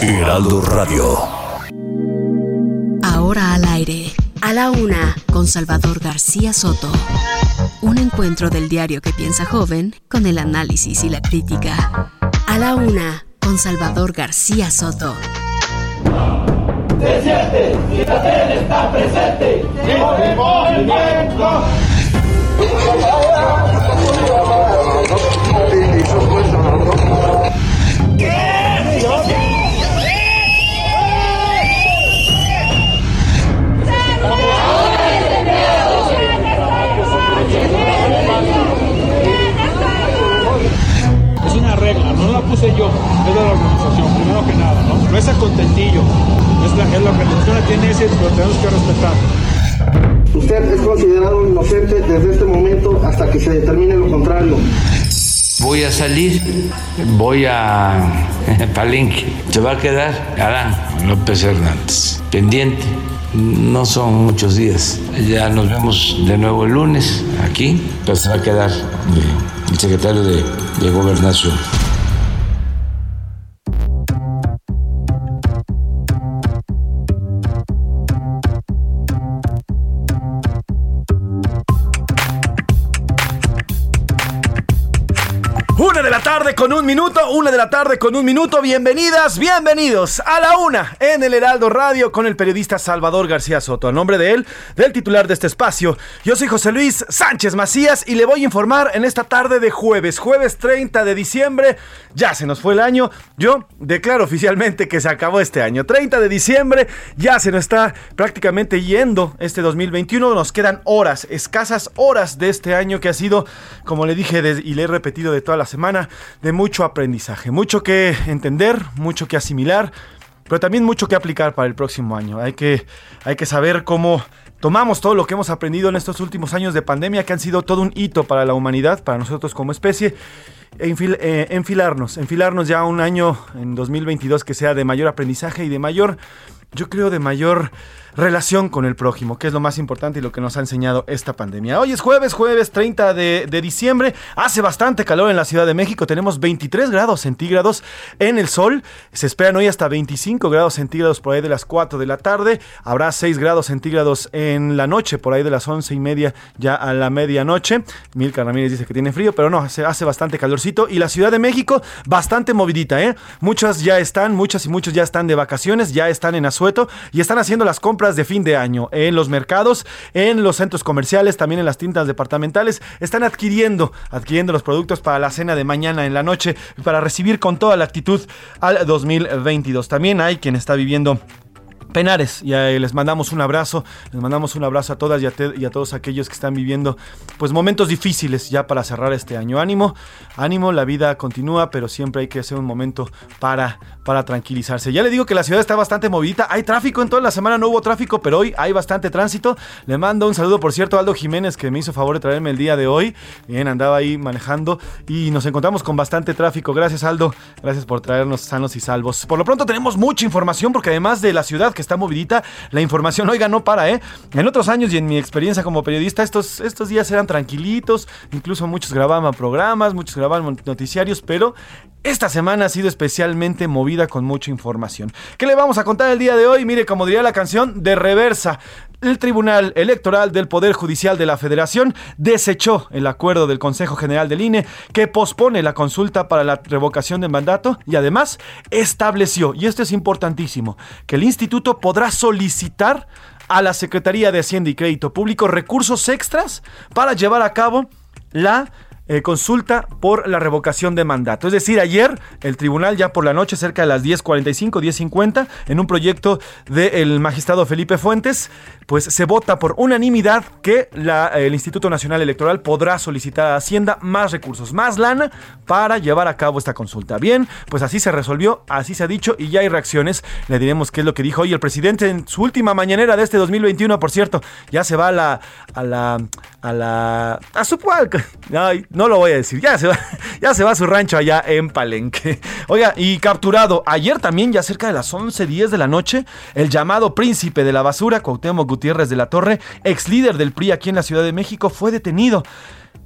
Heraldo Radio. Ahora al aire, a la una, con Salvador García Soto. Un encuentro del diario que piensa joven con el análisis y la crítica. A la una, con Salvador García Soto. Se siente, y la tele está presente, el movimiento. La puse yo, es de la organización, primero que nada, ¿no? No es a contentillo, es la, es la organización que tiene ese, lo tenemos que respetar. Usted es considerado inocente desde este momento hasta que se determine lo contrario. Voy a salir, voy a Palenque. Se va a quedar Adán López Hernández, pendiente. No son muchos días. Ya nos vemos de nuevo el lunes aquí, pero se va a quedar el secretario de, de Gobernación. Con un minuto, una de la tarde con un minuto. Bienvenidas, bienvenidos a la una en el Heraldo Radio con el periodista Salvador García Soto. A nombre de él, del titular de este espacio, yo soy José Luis Sánchez Macías y le voy a informar en esta tarde de jueves, jueves 30 de diciembre. Ya se nos fue el año. Yo declaro oficialmente que se acabó este año. 30 de diciembre, ya se nos está prácticamente yendo este 2021. Nos quedan horas, escasas horas de este año que ha sido, como le dije y le he repetido de toda la semana, de mucho aprendizaje, mucho que entender, mucho que asimilar, pero también mucho que aplicar para el próximo año. Hay que, hay que saber cómo tomamos todo lo que hemos aprendido en estos últimos años de pandemia, que han sido todo un hito para la humanidad, para nosotros como especie, e eh, enfilarnos, enfilarnos ya un año en 2022 que sea de mayor aprendizaje y de mayor, yo creo, de mayor relación con el prójimo, que es lo más importante y lo que nos ha enseñado esta pandemia. Hoy es jueves, jueves 30 de, diciembre. Hace bastante calor en la Ciudad de México. Tenemos 23 grados centígrados en el sol. Se esperan hoy hasta 25 grados centígrados por ahí de las 4 de la tarde. Habrá 6 grados centígrados en la noche, por ahí de las 11 y media ya a la medianoche. Milka Ramírez dice que tiene frío, pero no, se hace bastante calorcito. Y la Ciudad de México, bastante movidita, ¿eh? Muchas ya están, muchas y muchos ya están de vacaciones, ya están en asueto y están haciendo las compras de fin de año en los mercados, en los centros comerciales, también en las tiendas departamentales. Están adquiriendo, adquiriendo los productos para la cena de mañana en la noche, para recibir con toda la actitud al 2022. También hay quien está viviendo Penares, y les mandamos un abrazo, les mandamos un abrazo a todas y a, todos aquellos que están viviendo pues momentos difíciles ya para cerrar este año. Ánimo, ánimo, la vida continúa, pero siempre hay que hacer un momento para, para tranquilizarse. Ya le digo que la ciudad está bastante movidita, hay tráfico en toda la semana, no hubo tráfico, pero hoy hay bastante tránsito. Le mando un saludo, por cierto, a Aldo Jiménez, que me hizo favor de traerme el día de hoy. Bien, andaba ahí manejando y nos encontramos con bastante tráfico. Gracias, Aldo, gracias por traernos sanos y salvos. Por lo pronto tenemos mucha información, porque además de la ciudad que está movidita, la información, oiga, no para, ¿eh? En otros años y en mi experiencia como periodista, estos, estos días eran tranquilitos, incluso muchos grababan programas, muchos grababan noticiarios, pero esta semana ha sido especialmente movida con mucha información. ¿Qué le vamos a contar el día de hoy? Mire, como diría la canción, de reversa. El Tribunal Electoral del Poder Judicial de la Federación desechó el acuerdo del Consejo General del INE que pospone la consulta para la revocación del mandato y además estableció, y esto es importantísimo, que el instituto podrá solicitar a la Secretaría de Hacienda y Crédito Público recursos extras para llevar a cabo la eh, consulta por la revocación de mandato. Es decir, ayer el tribunal ya por la noche, cerca de las 10.45, 10.50, en un proyecto del magistrado Felipe Fuentes, pues se vota por unanimidad que el Instituto Nacional Electoral podrá solicitar a Hacienda más recursos, más lana para llevar a cabo esta consulta. Bien, pues así se resolvió, así se ha dicho y ya hay reacciones. Le diremos qué es lo que dijo hoy el presidente en su última mañanera de este 2021, por cierto. Ya se va a la a la a la a su no lo voy a decir, ya se va, ya se va a su rancho allá en Palenque. Oiga, y capturado ayer también, ya cerca de las 11:10 de la noche, el llamado príncipe de la basura, Cuauhtémoc Gutiérrez de la Torre, ex líder del PRI aquí en la Ciudad de México, fue detenido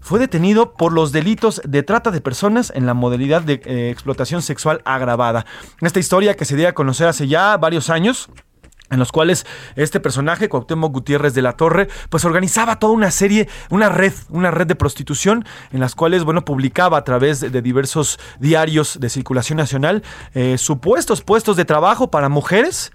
fue detenido por los delitos de trata de personas en la modalidad de eh, explotación sexual agravada. Esta historia que se dio a conocer hace ya varios años en los cuales este personaje, Cuauhtémoc Gutiérrez de la Torre, pues organizaba toda una serie, una red, una red de prostitución, en las cuales, bueno, publicaba a través de diversos diarios de circulación nacional eh, supuestos puestos de trabajo para mujeres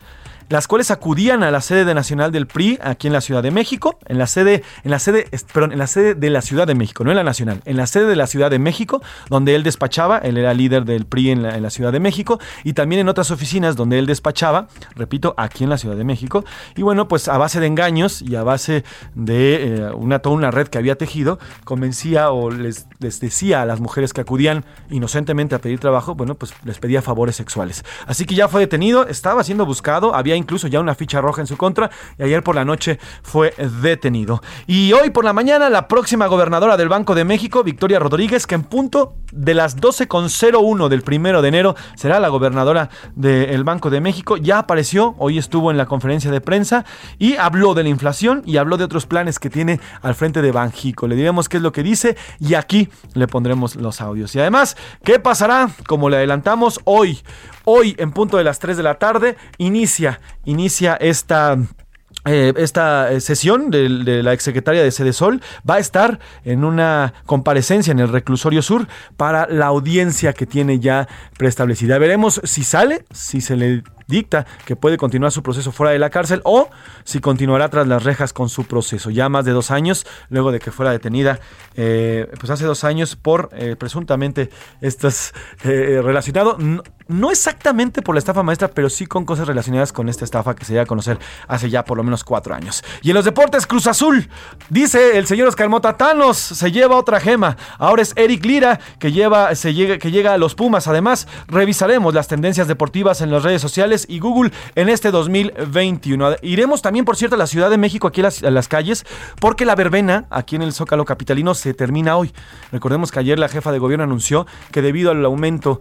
las cuales acudían a la sede de nacional del PRI aquí en la Ciudad de México, en la sede, en la sede, perdón, en la sede de la Ciudad de México, no en la nacional, en la sede de la Ciudad de México, donde él despachaba, él era líder del PRI en la, Ciudad de México, y también en otras oficinas donde él despachaba, repito, aquí en la Ciudad de México, y bueno, pues a base de engaños y a base de eh, una, toda una red que había tejido, convencía o les, les decía a las mujeres que acudían inocentemente a pedir trabajo, bueno, pues les pedía favores sexuales. Así que ya fue detenido, estaba siendo buscado, había incluso ya una ficha roja en su contra y ayer por la noche fue detenido. Y hoy por la mañana la próxima gobernadora del Banco de México, Victoria Rodríguez, que en punto de las 12.01 del primero de enero será la gobernadora del Banco de México, ya apareció, hoy estuvo en la conferencia de prensa y habló de la inflación y habló de otros planes que tiene al frente de Banjico. Le diremos qué es lo que dice y aquí le pondremos los audios. Y además, ¿qué pasará? Como le adelantamos hoy, hoy en punto de las 3 de la tarde, inicia inicia esta eh, esta eh, sesión de, la exsecretaria de Sede Sol va a estar en una comparecencia en el reclusorio sur para la audiencia que tiene ya preestablecida. Veremos si sale, si se le dicta que puede continuar su proceso fuera de la cárcel o si continuará tras las rejas con su proceso. Ya más de dos años, luego de que fuera detenida, eh, pues hace dos años por presuntamente estas relacionado no exactamente por la estafa maestra, pero sí con cosas relacionadas con esta estafa que se dio a conocer hace ya por lo menos cuatro años. Y en los deportes, Cruz Azul, dice el señor Oscar Mota, Thanos se lleva otra gema. Ahora es Eric Lira que, lleva, se que llega a los Pumas. Además, revisaremos las tendencias deportivas en las redes sociales y Google en este 2021. Iremos también, por cierto, a la Ciudad de México, aquí a las, calles, porque la verbena aquí en el Zócalo Capitalino se termina hoy. Recordemos que ayer la jefa de gobierno anunció que debido al aumento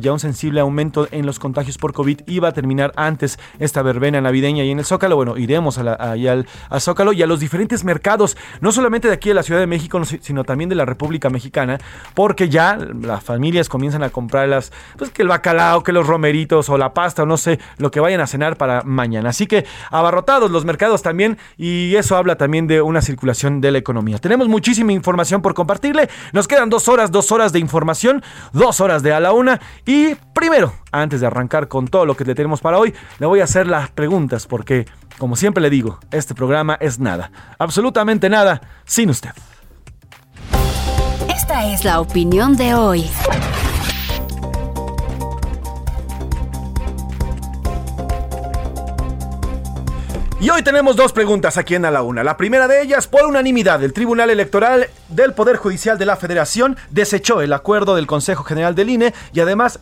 ya un aumento en los contagios por COVID iba a terminar antes esta verbena navideña y en el Zócalo. Bueno, iremos a al, Zócalo y a los diferentes mercados, no solamente de aquí de la Ciudad de México, sino también de la República Mexicana, porque ya las familias comienzan a comprar las, pues que el bacalao, que los romeritos o la pasta no sé, lo que vayan a cenar para mañana. Así que abarrotados los mercados también y eso habla también de una circulación de la economía. Tenemos muchísima información por compartirle. Nos quedan dos horas, dos horas de información, dos horas de a la una y Primero, antes de arrancar con todo lo que le tenemos para hoy, le voy a hacer las preguntas porque, como siempre le digo, este programa es nada, absolutamente nada, sin usted. Esta es la opinión de hoy. Y hoy tenemos dos preguntas aquí en A la Una. La primera de ellas, por unanimidad, el Tribunal Electoral del Poder Judicial de la Federación desechó el acuerdo del Consejo General del INE y además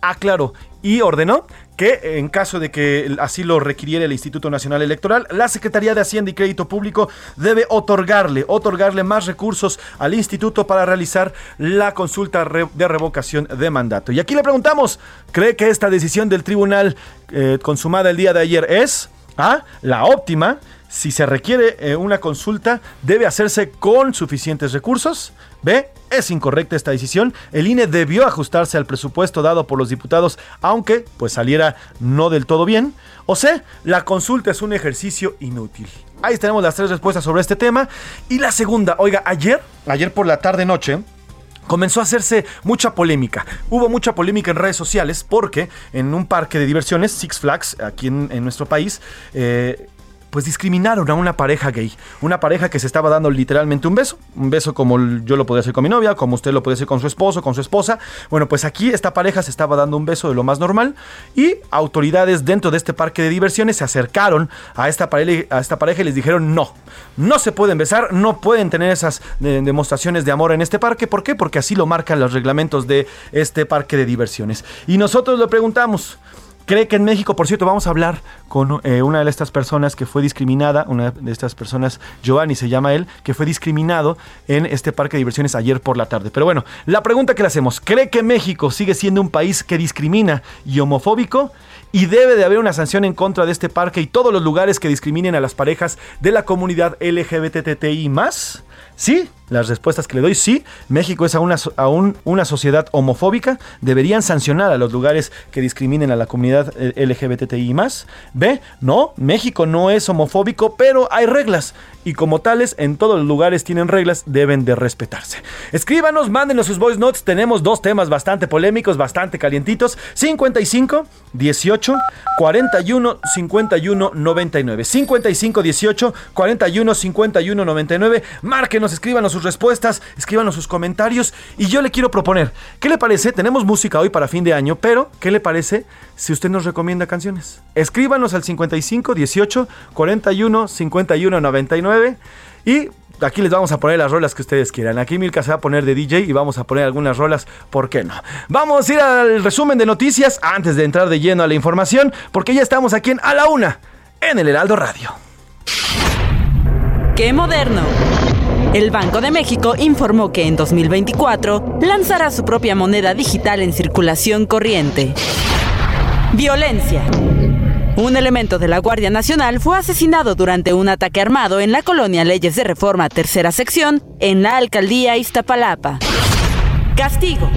aclaró y ordenó que en caso de que así lo requiriera el Instituto Nacional Electoral, la Secretaría de Hacienda y Crédito Público debe otorgarle, otorgarle más recursos al instituto para realizar la consulta de revocación de mandato. Y aquí le preguntamos, ¿cree que esta decisión del tribunal eh, consumada el día de ayer es A, la óptima? Si se requiere eh, una consulta, debe hacerse con suficientes recursos. B. Es incorrecta esta decisión. El INE debió ajustarse al presupuesto dado por los diputados, aunque pues saliera no del todo bien. O C. La consulta es un ejercicio inútil. Ahí tenemos las tres respuestas sobre este tema. Y la segunda, oiga, ayer, ayer por la tarde noche, comenzó a hacerse mucha polémica. Hubo mucha polémica en redes sociales porque en un parque de diversiones, Six Flags, aquí en, nuestro país, eh, pues discriminaron a una pareja gay, una pareja que se estaba dando literalmente un beso, un beso como yo lo podía hacer con mi novia, como usted lo puede hacer con su esposo, con su esposa. Bueno, pues aquí esta pareja se estaba dando un beso de lo más normal y autoridades dentro de este parque de diversiones se acercaron a esta pareja, a esta pareja y les dijeron no, no se pueden besar, no pueden tener esas eh, demostraciones de amor en este parque. ¿Por qué? Porque así lo marcan los reglamentos de este parque de diversiones. Y nosotros le preguntamos, cree que en México, por cierto, vamos a hablar con eh, una de estas personas que fue discriminada, una de estas personas, Giovanni se llama él, que fue discriminado en este parque de diversiones ayer por la tarde. Pero bueno, la pregunta que le hacemos, ¿cree que México sigue siendo un país que discrimina y homofóbico? y debe de haber una sanción en contra de este parque y todos los lugares que discriminen a las parejas de la comunidad LGBTTI más? Sí, las respuestas que le doy, sí, México es aún una, sociedad homofóbica, deberían sancionar a los lugares que discriminen a la comunidad eh, LGBTI más. B, no, México no es homofóbico, pero hay reglas y como tales en todos los lugares tienen reglas, deben de respetarse. Escríbanos, mándenos sus voice notes, tenemos dos temas bastante polémicos, bastante calientitos, 55 18 41 51 99. 55 18 41 51 99. Márquenos, escríbanos sus respuestas, escríbanos sus comentarios y yo le quiero proponer, ¿qué le parece? Tenemos música hoy para fin de año, pero ¿qué le parece si usted nos recomienda canciones? Escríbanos al 55 18 41 51 99 y aquí les vamos a poner las rolas que ustedes quieran. Aquí Milka se va a poner de DJ y vamos a poner algunas rolas, ¿por qué no? Vamos a ir al resumen de noticias antes de entrar de lleno a la información, porque ya estamos aquí en A la Una, en el Heraldo Radio. ¡Qué moderno! El Banco de México informó que en 2024 lanzará su propia moneda digital en circulación corriente. Violencia. Un elemento de la Guardia Nacional fue asesinado durante un ataque armado en la colonia Leyes de Reforma Tercera Sección en la alcaldía Iztapalapa. Castigo.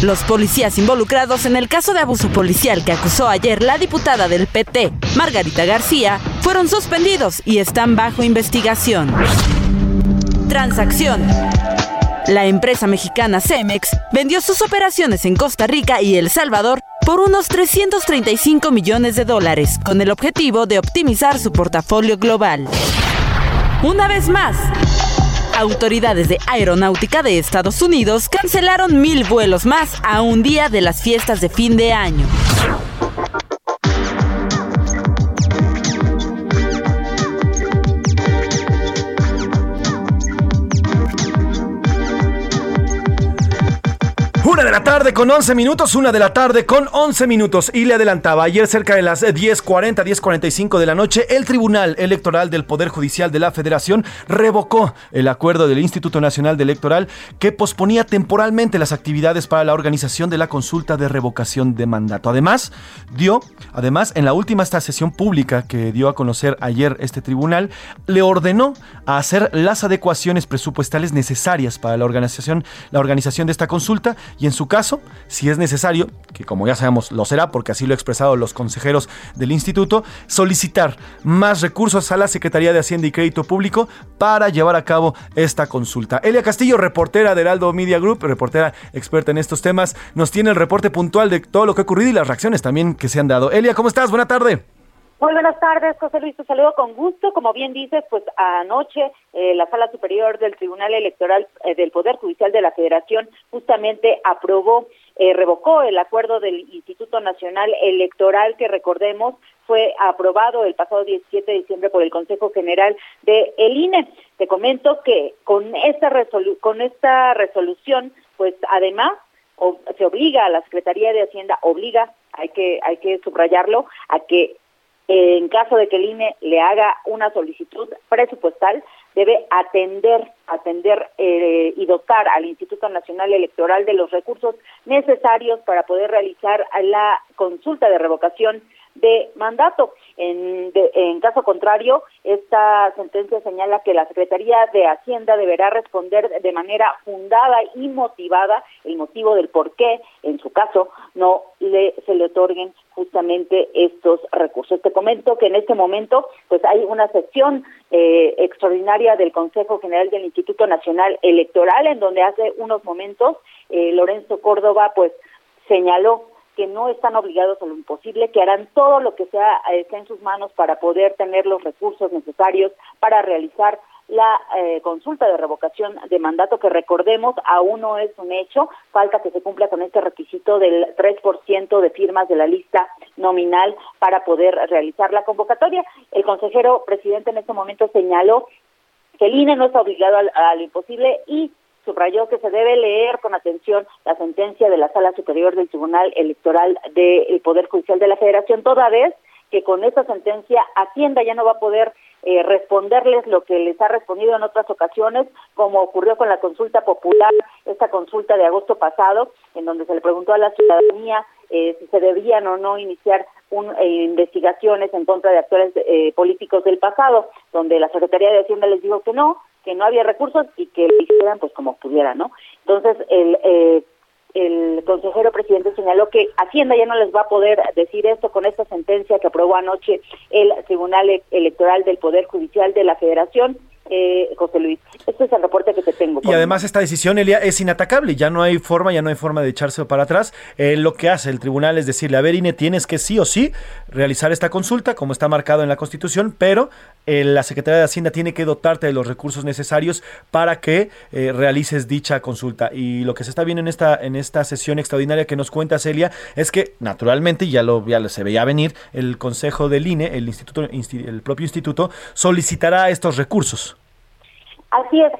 Los policías involucrados en el caso de abuso policial que acusó ayer la diputada del PT, Margarita García, fueron suspendidos y están bajo investigación. Transacción. La empresa mexicana Cemex vendió sus operaciones en Costa Rica y El Salvador por unos 335 millones de dólares, con el objetivo de optimizar su portafolio global. Una vez más, autoridades de aeronáutica de Estados Unidos cancelaron mil vuelos más a un día de las fiestas de fin de año. Una de la tarde con 11 minutos, una de la tarde con 11 minutos. Y le adelantaba, ayer cerca de las 10.40, 10.45 de la noche, el Tribunal Electoral del Poder Judicial de la Federación revocó el acuerdo del Instituto Nacional de Electoral que posponía temporalmente las actividades para la organización de la consulta de revocación de mandato. Además, dio, además, en la última sesión pública que dio a conocer ayer este tribunal, le ordenó a hacer las adecuaciones presupuestales necesarias para la organización, la organización de esta consulta y en su caso, si es necesario, que como ya sabemos lo será porque así lo han expresado los consejeros del instituto, solicitar más recursos a la Secretaría de Hacienda y Crédito Público para llevar a cabo esta consulta. Elia Castillo, reportera de Heraldo Media Group, reportera experta en estos temas, nos tiene el reporte puntual de todo lo que ha ocurrido y las reacciones también que se han dado. Elia, ¿cómo estás? Buena tarde. Muy buenas tardes, José Luis, te saludo con gusto. Como bien dices, pues anoche eh, la Sala Superior del Tribunal Electoral eh, del Poder Judicial de la Federación justamente aprobó, eh, revocó el acuerdo del Instituto Nacional Electoral que recordemos fue aprobado el pasado 17 de diciembre por el Consejo General de el INE. Te comento que con esta con esta resolución, pues además se obliga a la Secretaría de Hacienda obliga, hay que hay que subrayarlo, a que en caso de que el INE le haga una solicitud presupuestal, debe atender, atender eh, y dotar al Instituto Nacional Electoral de los recursos necesarios para poder realizar la consulta de revocación de mandato. En, en caso contrario, esta sentencia señala que la Secretaría de Hacienda deberá responder de manera fundada y motivada el motivo del por qué, en su caso, no le, se le otorguen justamente estos recursos. Te comento que en este momento pues hay una sesión eh, extraordinaria del Consejo General del Instituto Nacional Electoral en donde hace unos momentos eh, Lorenzo Córdoba pues señaló que no están obligados a lo imposible, que harán todo lo que sea esté en sus manos para poder tener los recursos necesarios para realizar la eh, consulta de revocación de mandato, que recordemos aún no es un hecho, falta que se cumpla con este requisito del 3% de firmas de la lista nominal para poder realizar la convocatoria. El consejero presidente en este momento señaló que el INE no está obligado a, lo imposible y subrayó que se debe leer con atención la sentencia de la Sala Superior del Tribunal Electoral del Poder Judicial de la Federación, toda vez que con esa sentencia Hacienda ya no va a poder eh, responderles lo que les ha respondido en otras ocasiones, como ocurrió con la consulta popular, esta consulta de agosto pasado, en donde se le preguntó a la ciudadanía eh, si se debían o no iniciar un, eh, investigaciones en contra de actores políticos del pasado, donde la Secretaría de Hacienda les dijo que no, que no había recursos y que lo hicieran pues como pudieran, ¿no? Entonces, el el consejero presidente señaló que Hacienda ya no les va a poder decir esto con esta sentencia que aprobó anoche el Tribunal Electoral del Poder Judicial de la Federación eh, José Luis. Este es el reporte que te tengo. Y además esta decisión, Elia, es inatacable. Ya no hay forma, ya no hay forma de echarse para atrás. Eh, lo que hace el tribunal es decirle, a ver, INE, tienes que sí o sí realizar esta consulta, como está marcado en la Constitución, pero eh, la Secretaría de Hacienda tiene que dotarte de los recursos necesarios para que eh, realices dicha consulta. Y lo que se está viendo en esta, en esta sesión extraordinaria que nos cuenta Celia es que, naturalmente, ya lo, ya se veía venir, el Consejo del INE, el, instituto, el propio instituto, solicitará estos recursos. Así es,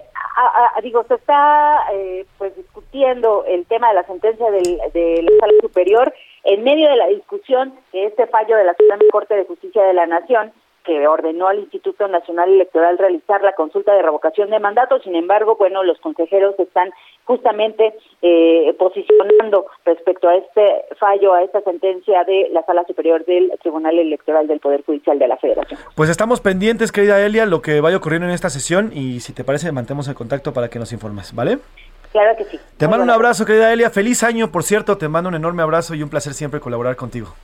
digo, se está eh, pues discutiendo el tema de la sentencia del, de la Sala Superior en medio de la discusión de este fallo de la Suprema Corte de Justicia de la Nación que ordenó al Instituto Nacional Electoral realizar la consulta de revocación de mandato. Sin embargo, bueno, los consejeros están justamente eh, posicionando respecto a este fallo, a esta sentencia de la Sala Superior del Tribunal Electoral del Poder Judicial de la Federación. Pues estamos pendientes, querida Elia, lo que vaya ocurriendo en esta sesión y si te parece, mantemos el contacto para que nos informes, ¿vale? Claro que sí. Te mando un abrazo, querida Elia. Feliz año, por cierto. Te mando un enorme abrazo y un placer siempre colaborar contigo.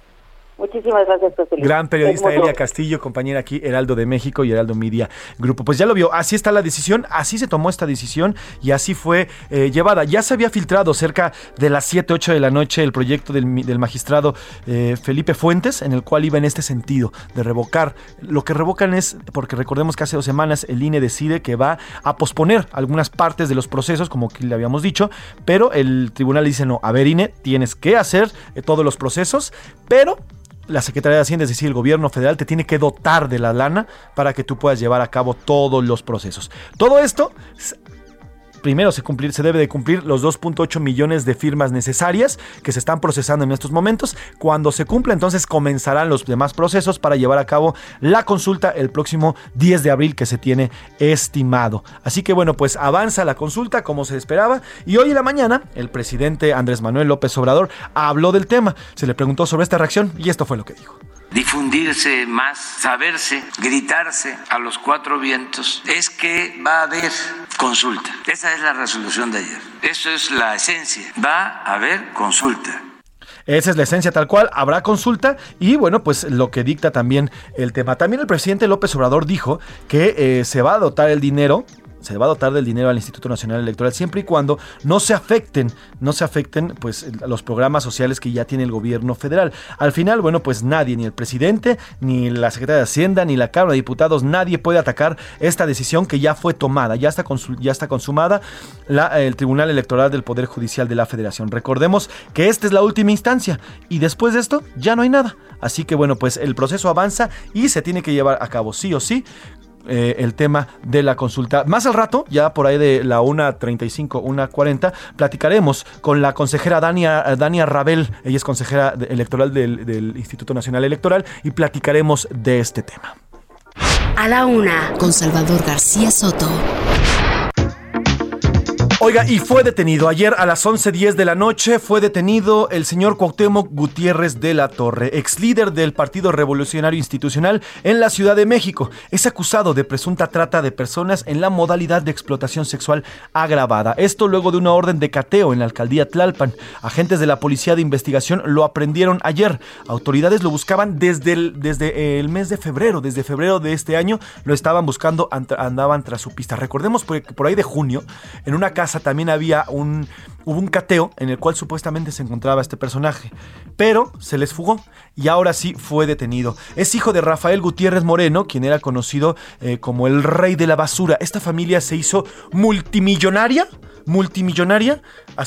Muchísimas gracias, José Gran periodista Elia Castillo, compañera aquí, Heraldo de México y Heraldo Media Grupo. Pues ya lo vio, así está la decisión, así se tomó esta decisión y así fue eh, llevada. Ya se había filtrado cerca de las 7, 8 de la noche el proyecto del, magistrado eh, Felipe Fuentes, en el cual iba en este sentido, de revocar. Lo que revocan es, porque recordemos que hace dos semanas el INE decide que va a posponer algunas partes de los procesos, como que le habíamos dicho, pero el tribunal dice, no, a ver INE, tienes que hacer eh, todos los procesos, pero la Secretaría de Hacienda, es decir, el gobierno federal, te tiene que dotar de la lana para que tú puedas llevar a cabo todos los procesos. Todo esto primero se, debe de cumplir los 2.8 millones de firmas necesarias que se están procesando en estos momentos. Cuando se cumpla, entonces comenzarán los demás procesos para llevar a cabo la consulta el próximo 10 de abril que se tiene estimado. Así que bueno, pues avanza la consulta como se esperaba y hoy en la mañana el presidente Andrés Manuel López Obrador habló del tema. Se le preguntó sobre esta reacción y esto fue lo que dijo difundirse más, saberse, gritarse a los cuatro vientos, es que va a haber consulta. Esa es la resolución de ayer. Eso es la esencia. Va a haber consulta. Esa es la esencia tal cual, habrá consulta y bueno, pues lo que dicta también el tema. También el presidente López Obrador dijo que eh, se va a dotar el dinero se va a dotar del dinero al Instituto Nacional Electoral siempre y cuando no se afecten, no se afecten pues los programas sociales que ya tiene el gobierno federal. Al final, bueno, pues nadie, ni el presidente, ni la Secretaría de Hacienda, ni la Cámara de Diputados, nadie puede atacar esta decisión que ya fue tomada, ya está, ya está consumada el Tribunal Electoral del Poder Judicial de la Federación. Recordemos que esta es la última instancia y después de esto ya no hay nada. Así que bueno, pues el proceso avanza y se tiene que llevar a cabo sí o sí eh, el tema de la consulta. Más al rato, ya por ahí de la 1.35, 1.40, platicaremos con la consejera Dania, Dania Rabel, ella es consejera electoral del, del Instituto Nacional Electoral, y platicaremos de este tema. A la una, con Salvador García Soto. Oiga, y fue detenido. Ayer a las 11.10 de la noche fue detenido el señor Cuauhtémoc Gutiérrez de la Torre, ex líder del Partido Revolucionario Institucional en la Ciudad de México. Es acusado de presunta trata de personas en la modalidad de explotación sexual agravada. Esto luego de una orden de cateo en la alcaldía Tlalpan. Agentes de la Policía de Investigación lo aprendieron ayer. Autoridades lo buscaban desde el, desde el mes de febrero. Desde febrero de este año lo estaban buscando, andaban tras su pista. Recordemos que por ahí de junio, en una casa también había un, hubo un cateo en el cual supuestamente se encontraba este personaje, pero se les fugó y ahora sí fue detenido. Es hijo de Rafael Gutiérrez Moreno, quien era conocido eh, como el rey de la basura. Esta familia se hizo multimillonaria multimillonaria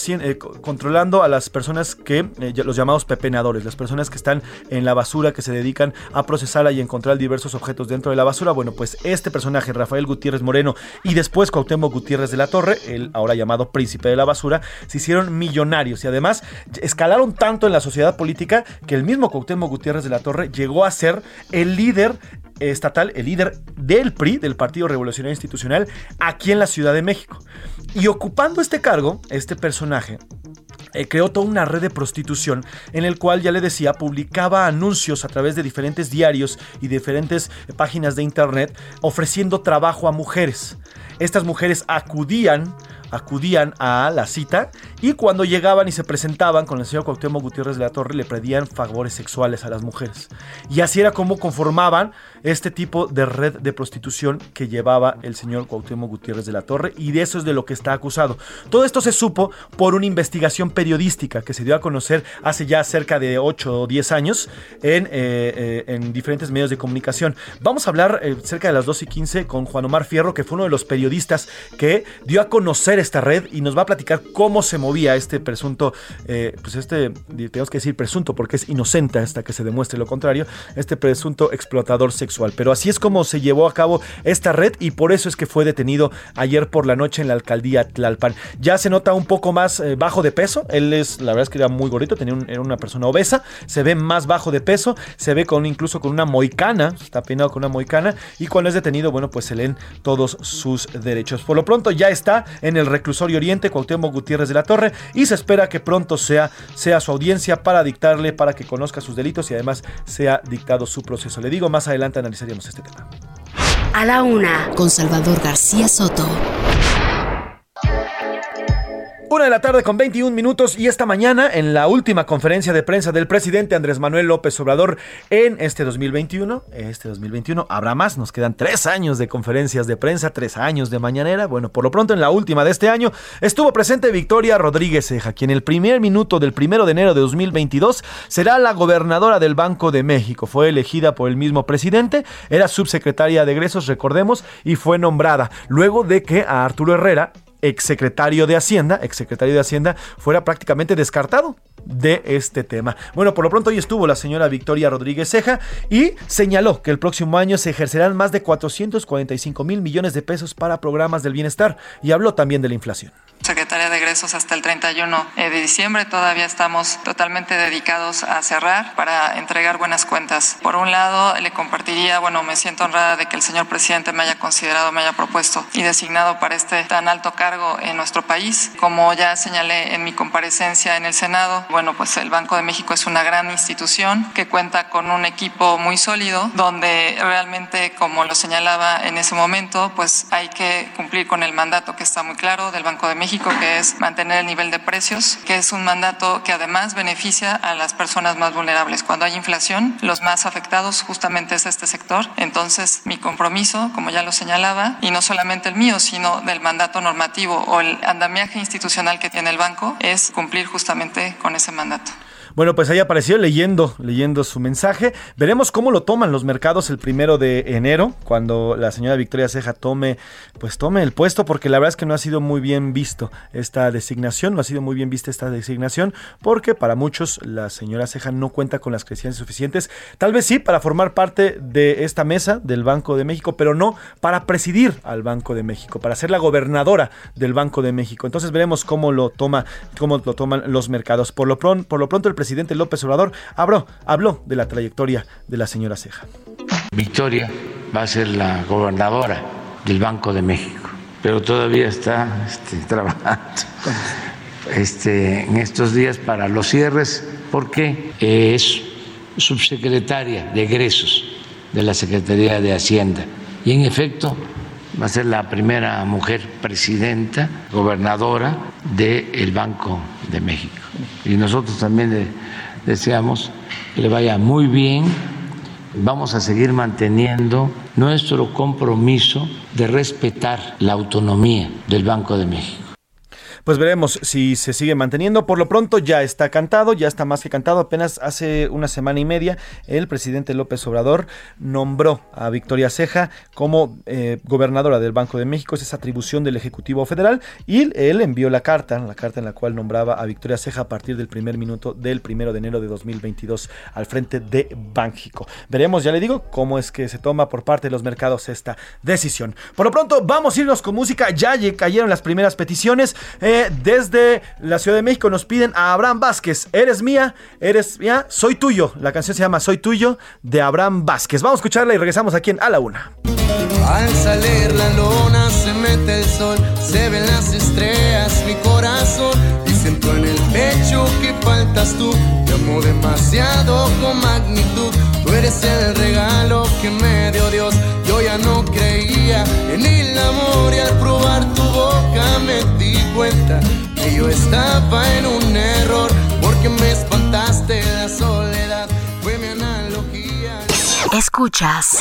eh, controlando a las personas que, eh, los llamados pepenadores, las personas que están en la basura, que se dedican a procesarla y encontrar diversos objetos dentro de la basura. Bueno, pues este personaje, Rafael Gutiérrez Moreno, y después Cuauhtémoc Gutiérrez de la Torre, el ahora llamado príncipe de la basura, se hicieron millonarios y además escalaron tanto en la sociedad política que el mismo Cuauhtémoc Gutiérrez de la Torre llegó a ser el líder estatal, el líder del PRI, del Partido Revolucionario Institucional, aquí en la Ciudad de México. Y ocupando este cargo, este personaje eh, creó toda una red de prostitución en el cual, ya le decía, publicaba anuncios a través de diferentes diarios y diferentes páginas de internet ofreciendo trabajo a mujeres. Estas mujeres acudían acudían a la cita y cuando llegaban y se presentaban con el señor Cuauhtémoc Gutiérrez de la Torre le pedían favores sexuales a las mujeres. Y así era como conformaban este tipo de red de prostitución que llevaba el señor Cuauhtémoc Gutiérrez de la Torre y de eso es de lo que está acusado. Todo esto se supo por una investigación periodística que se dio a conocer hace ya cerca de 8 o 10 años en, eh, eh, en diferentes medios de comunicación. Vamos a hablar eh, cerca de las 2 y 15 con Juan Omar Fierro, que fue uno de los periodistas que dio a conocer esta red y nos va a platicar cómo se movía este presunto, pues este, tenemos que decir presunto porque es inocente hasta que se demuestre lo contrario, este presunto explotador sexual pero así es como se llevó a cabo esta red y por eso es que fue detenido ayer por la noche en la alcaldía Tlalpan. Ya se nota un poco más eh, bajo de peso. Él es, la verdad es que era muy gordito, tenía era una persona obesa. Se ve más bajo de peso, se ve con incluso con una moicana, está peinado con una moicana y cuando es detenido, bueno, pues se leen todos sus derechos. Por lo pronto ya está en el reclusorio Oriente Cuauhtémoc Gutiérrez de la Torre y se espera que pronto sea, sea su audiencia para dictarle, para que conozca sus delitos y además sea dictado su proceso. Le digo más adelante analizaríamos este tema. A la una, con Salvador García Soto. Una de la tarde con 21 minutos y esta mañana en la última conferencia de prensa del presidente Andrés Manuel López Obrador en este 2021, este 2021 habrá más, nos quedan tres años de conferencias de prensa, tres años de mañanera, bueno, por lo pronto en la última de este año estuvo presente Victoria Rodríguez Ceja, quien el primer minuto del primero de enero de 2022 será la gobernadora del Banco de México, fue elegida por el mismo presidente, era subsecretaria de egresos, recordemos, y fue nombrada luego de que a Arturo Herrera exsecretario de Hacienda, exsecretario de Hacienda, fuera prácticamente descartado de este tema. Bueno, por lo pronto hoy estuvo la señora Victoria Rodríguez Ceja y señaló que el próximo año se ejercerán más de 445 mil millones de pesos para programas del bienestar y habló también de la inflación. Secretaría de Egresos hasta el 31 de diciembre. Todavía estamos totalmente dedicados a cerrar para entregar buenas cuentas. Por un lado, le compartiría, bueno, me siento honrada de que el señor presidente me haya considerado, me haya propuesto y designado para este tan alto cargo en nuestro país. Como ya señalé en mi comparecencia en el Senado, bueno, pues el Banco de México es una gran institución que cuenta con un equipo muy sólido, donde realmente, como lo señalaba en ese momento, pues hay que cumplir con el mandato que está muy claro del Banco de México que es mantener el nivel de precios, que es un mandato que además beneficia a las personas más vulnerables. Cuando hay inflación, los más afectados justamente es este sector. Entonces, mi compromiso, como ya lo señalaba, y no solamente el mío, sino del mandato normativo o el andamiaje institucional que tiene el banco, es cumplir justamente con ese mandato. Bueno, pues ahí apareció leyendo, leyendo su mensaje. Veremos cómo lo toman los mercados el primero de enero, cuando la señora Victoria Ceja tome, pues tome el puesto, porque la verdad es que no ha sido muy bien visto esta designación, no ha sido muy bien vista esta designación, porque para muchos la señora Ceja no cuenta con las creencias suficientes. Tal vez sí para formar parte de esta mesa del Banco de México, pero no para presidir al Banco de México, para ser la gobernadora del Banco de México. Entonces veremos cómo lo toma, cómo lo toman los mercados. Por lo, por lo pronto el presidente López Obrador habló, habló de la trayectoria de la señora Ceja. Victoria va a ser la gobernadora del Banco de México, pero todavía está este, trabajando este, en estos días para los cierres porque es subsecretaria de egresos de la Secretaría de Hacienda y en efecto va a ser la primera mujer presidenta, gobernadora del Banco de México. Y nosotros también le deseamos que le vaya muy bien. Vamos a seguir manteniendo nuestro compromiso de respetar la autonomía del Banco de México. Pues veremos si se sigue manteniendo. Por lo pronto ya está cantado, ya está más que cantado. Apenas hace una semana y media el presidente López Obrador nombró a Victoria Ceja como eh, gobernadora del Banco de México. Es esa atribución del Ejecutivo Federal y él envió la carta, la carta en la cual nombraba a Victoria Ceja a partir del primer minuto del primero de enero de 2022 al frente de Banjico. Veremos, ya le digo, cómo es que se toma por parte de los mercados esta decisión. Por lo pronto, vamos a irnos con música. Ya cayeron las primeras peticiones. Eh, desde la Ciudad de México nos piden a Abraham Vázquez. Eres mía, eres mía, soy tuyo. La canción se llama Soy tuyo de Abraham Vázquez. Vamos a escucharla y regresamos aquí en A la Una. Al salir la luna se mete el sol, se ven las estrellas, mi corazón y siento en el pecho que faltas tú. Te amo demasiado con magnitud, tú eres el regalo que me dio Dios. Yo ya no creía en el amor y al probar tu boca me di cuenta que yo estaba en un error porque me espantaste la soledad. Fue mi analogía. Escuchas.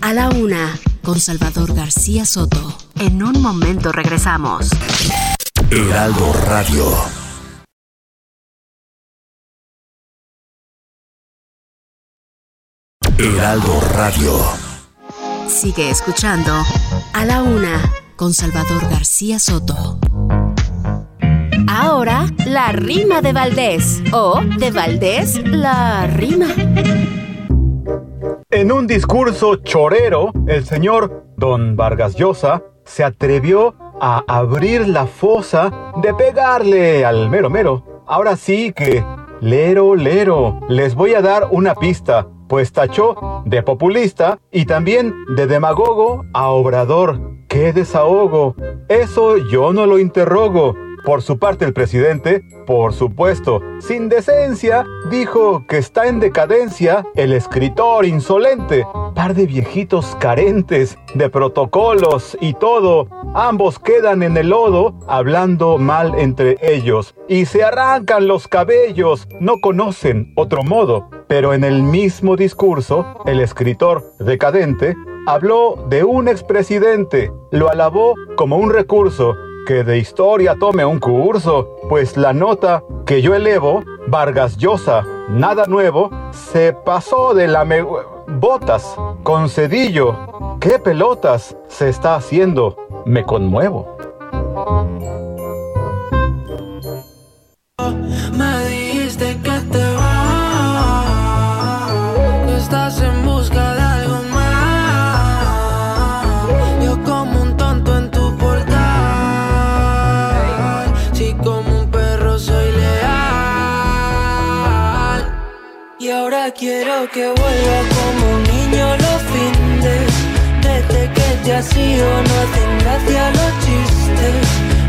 A la una, con Salvador García Soto. En un momento regresamos. Heraldo Radio. Heraldo Radio. Sigue escuchando A la una, con Salvador García Soto. Ahora, la rima de Valdés. O de Valdés, la rima. En un discurso chorero, el señor Don Vargas Llosa se atrevió a abrir la fosa de pegarle al mero mero. Ahora sí que, lero, lero, les voy a dar una pista, pues tachó de populista y también de demagogo a obrador. ¡Qué desahogo! Eso yo no lo interrogo. Por su parte el presidente, por supuesto, sin decencia, dijo que está en decadencia el escritor insolente, par de viejitos carentes de protocolos y todo, ambos quedan en el lodo hablando mal entre ellos y se arrancan los cabellos, no conocen otro modo. Pero en el mismo discurso, el escritor decadente habló de un expresidente, lo alabó como un recurso que de historia tome un curso, pues la nota que yo elevo, Vargas Llosa, nada nuevo, se pasó de la me... botas con cedillo. ¿Qué pelotas se está haciendo? Me conmuevo. Quiero que vuelva como un niño los findes. Desde que te has ido no hacen gracia los chistes.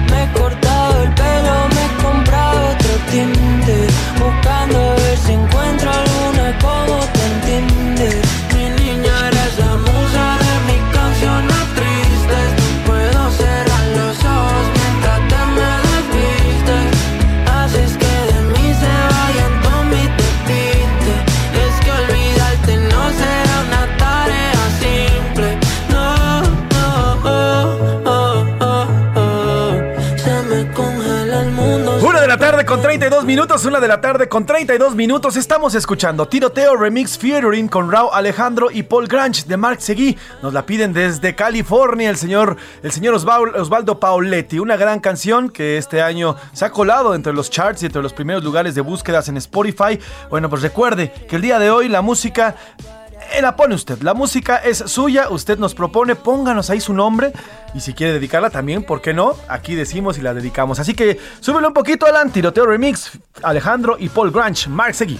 Me he cortado el pelo, me he comprado otro tinte. Buscando a ver si encuentro alguna como con 32 minutos, una de la tarde con 32 minutos. Estamos escuchando Tiroteo Remix Featuring con Raúl Alejandro y Paul Grange de Mark Seguí. Nos la piden desde California el señor, el señor Osval- Osvaldo Pauletti. Una gran canción que este año se ha colado entre los charts y entre los primeros lugares de búsquedas en Spotify. Bueno, pues recuerde que el día de hoy la música la pone usted. La música es suya, usted nos propone, pónganos ahí su nombre. Y si quiere dedicarla también, ¿por qué no? Aquí decimos y la dedicamos. Así que súbelo un poquito al tiroteo remix. Alejandro y Paul Grange, Mark Seguí.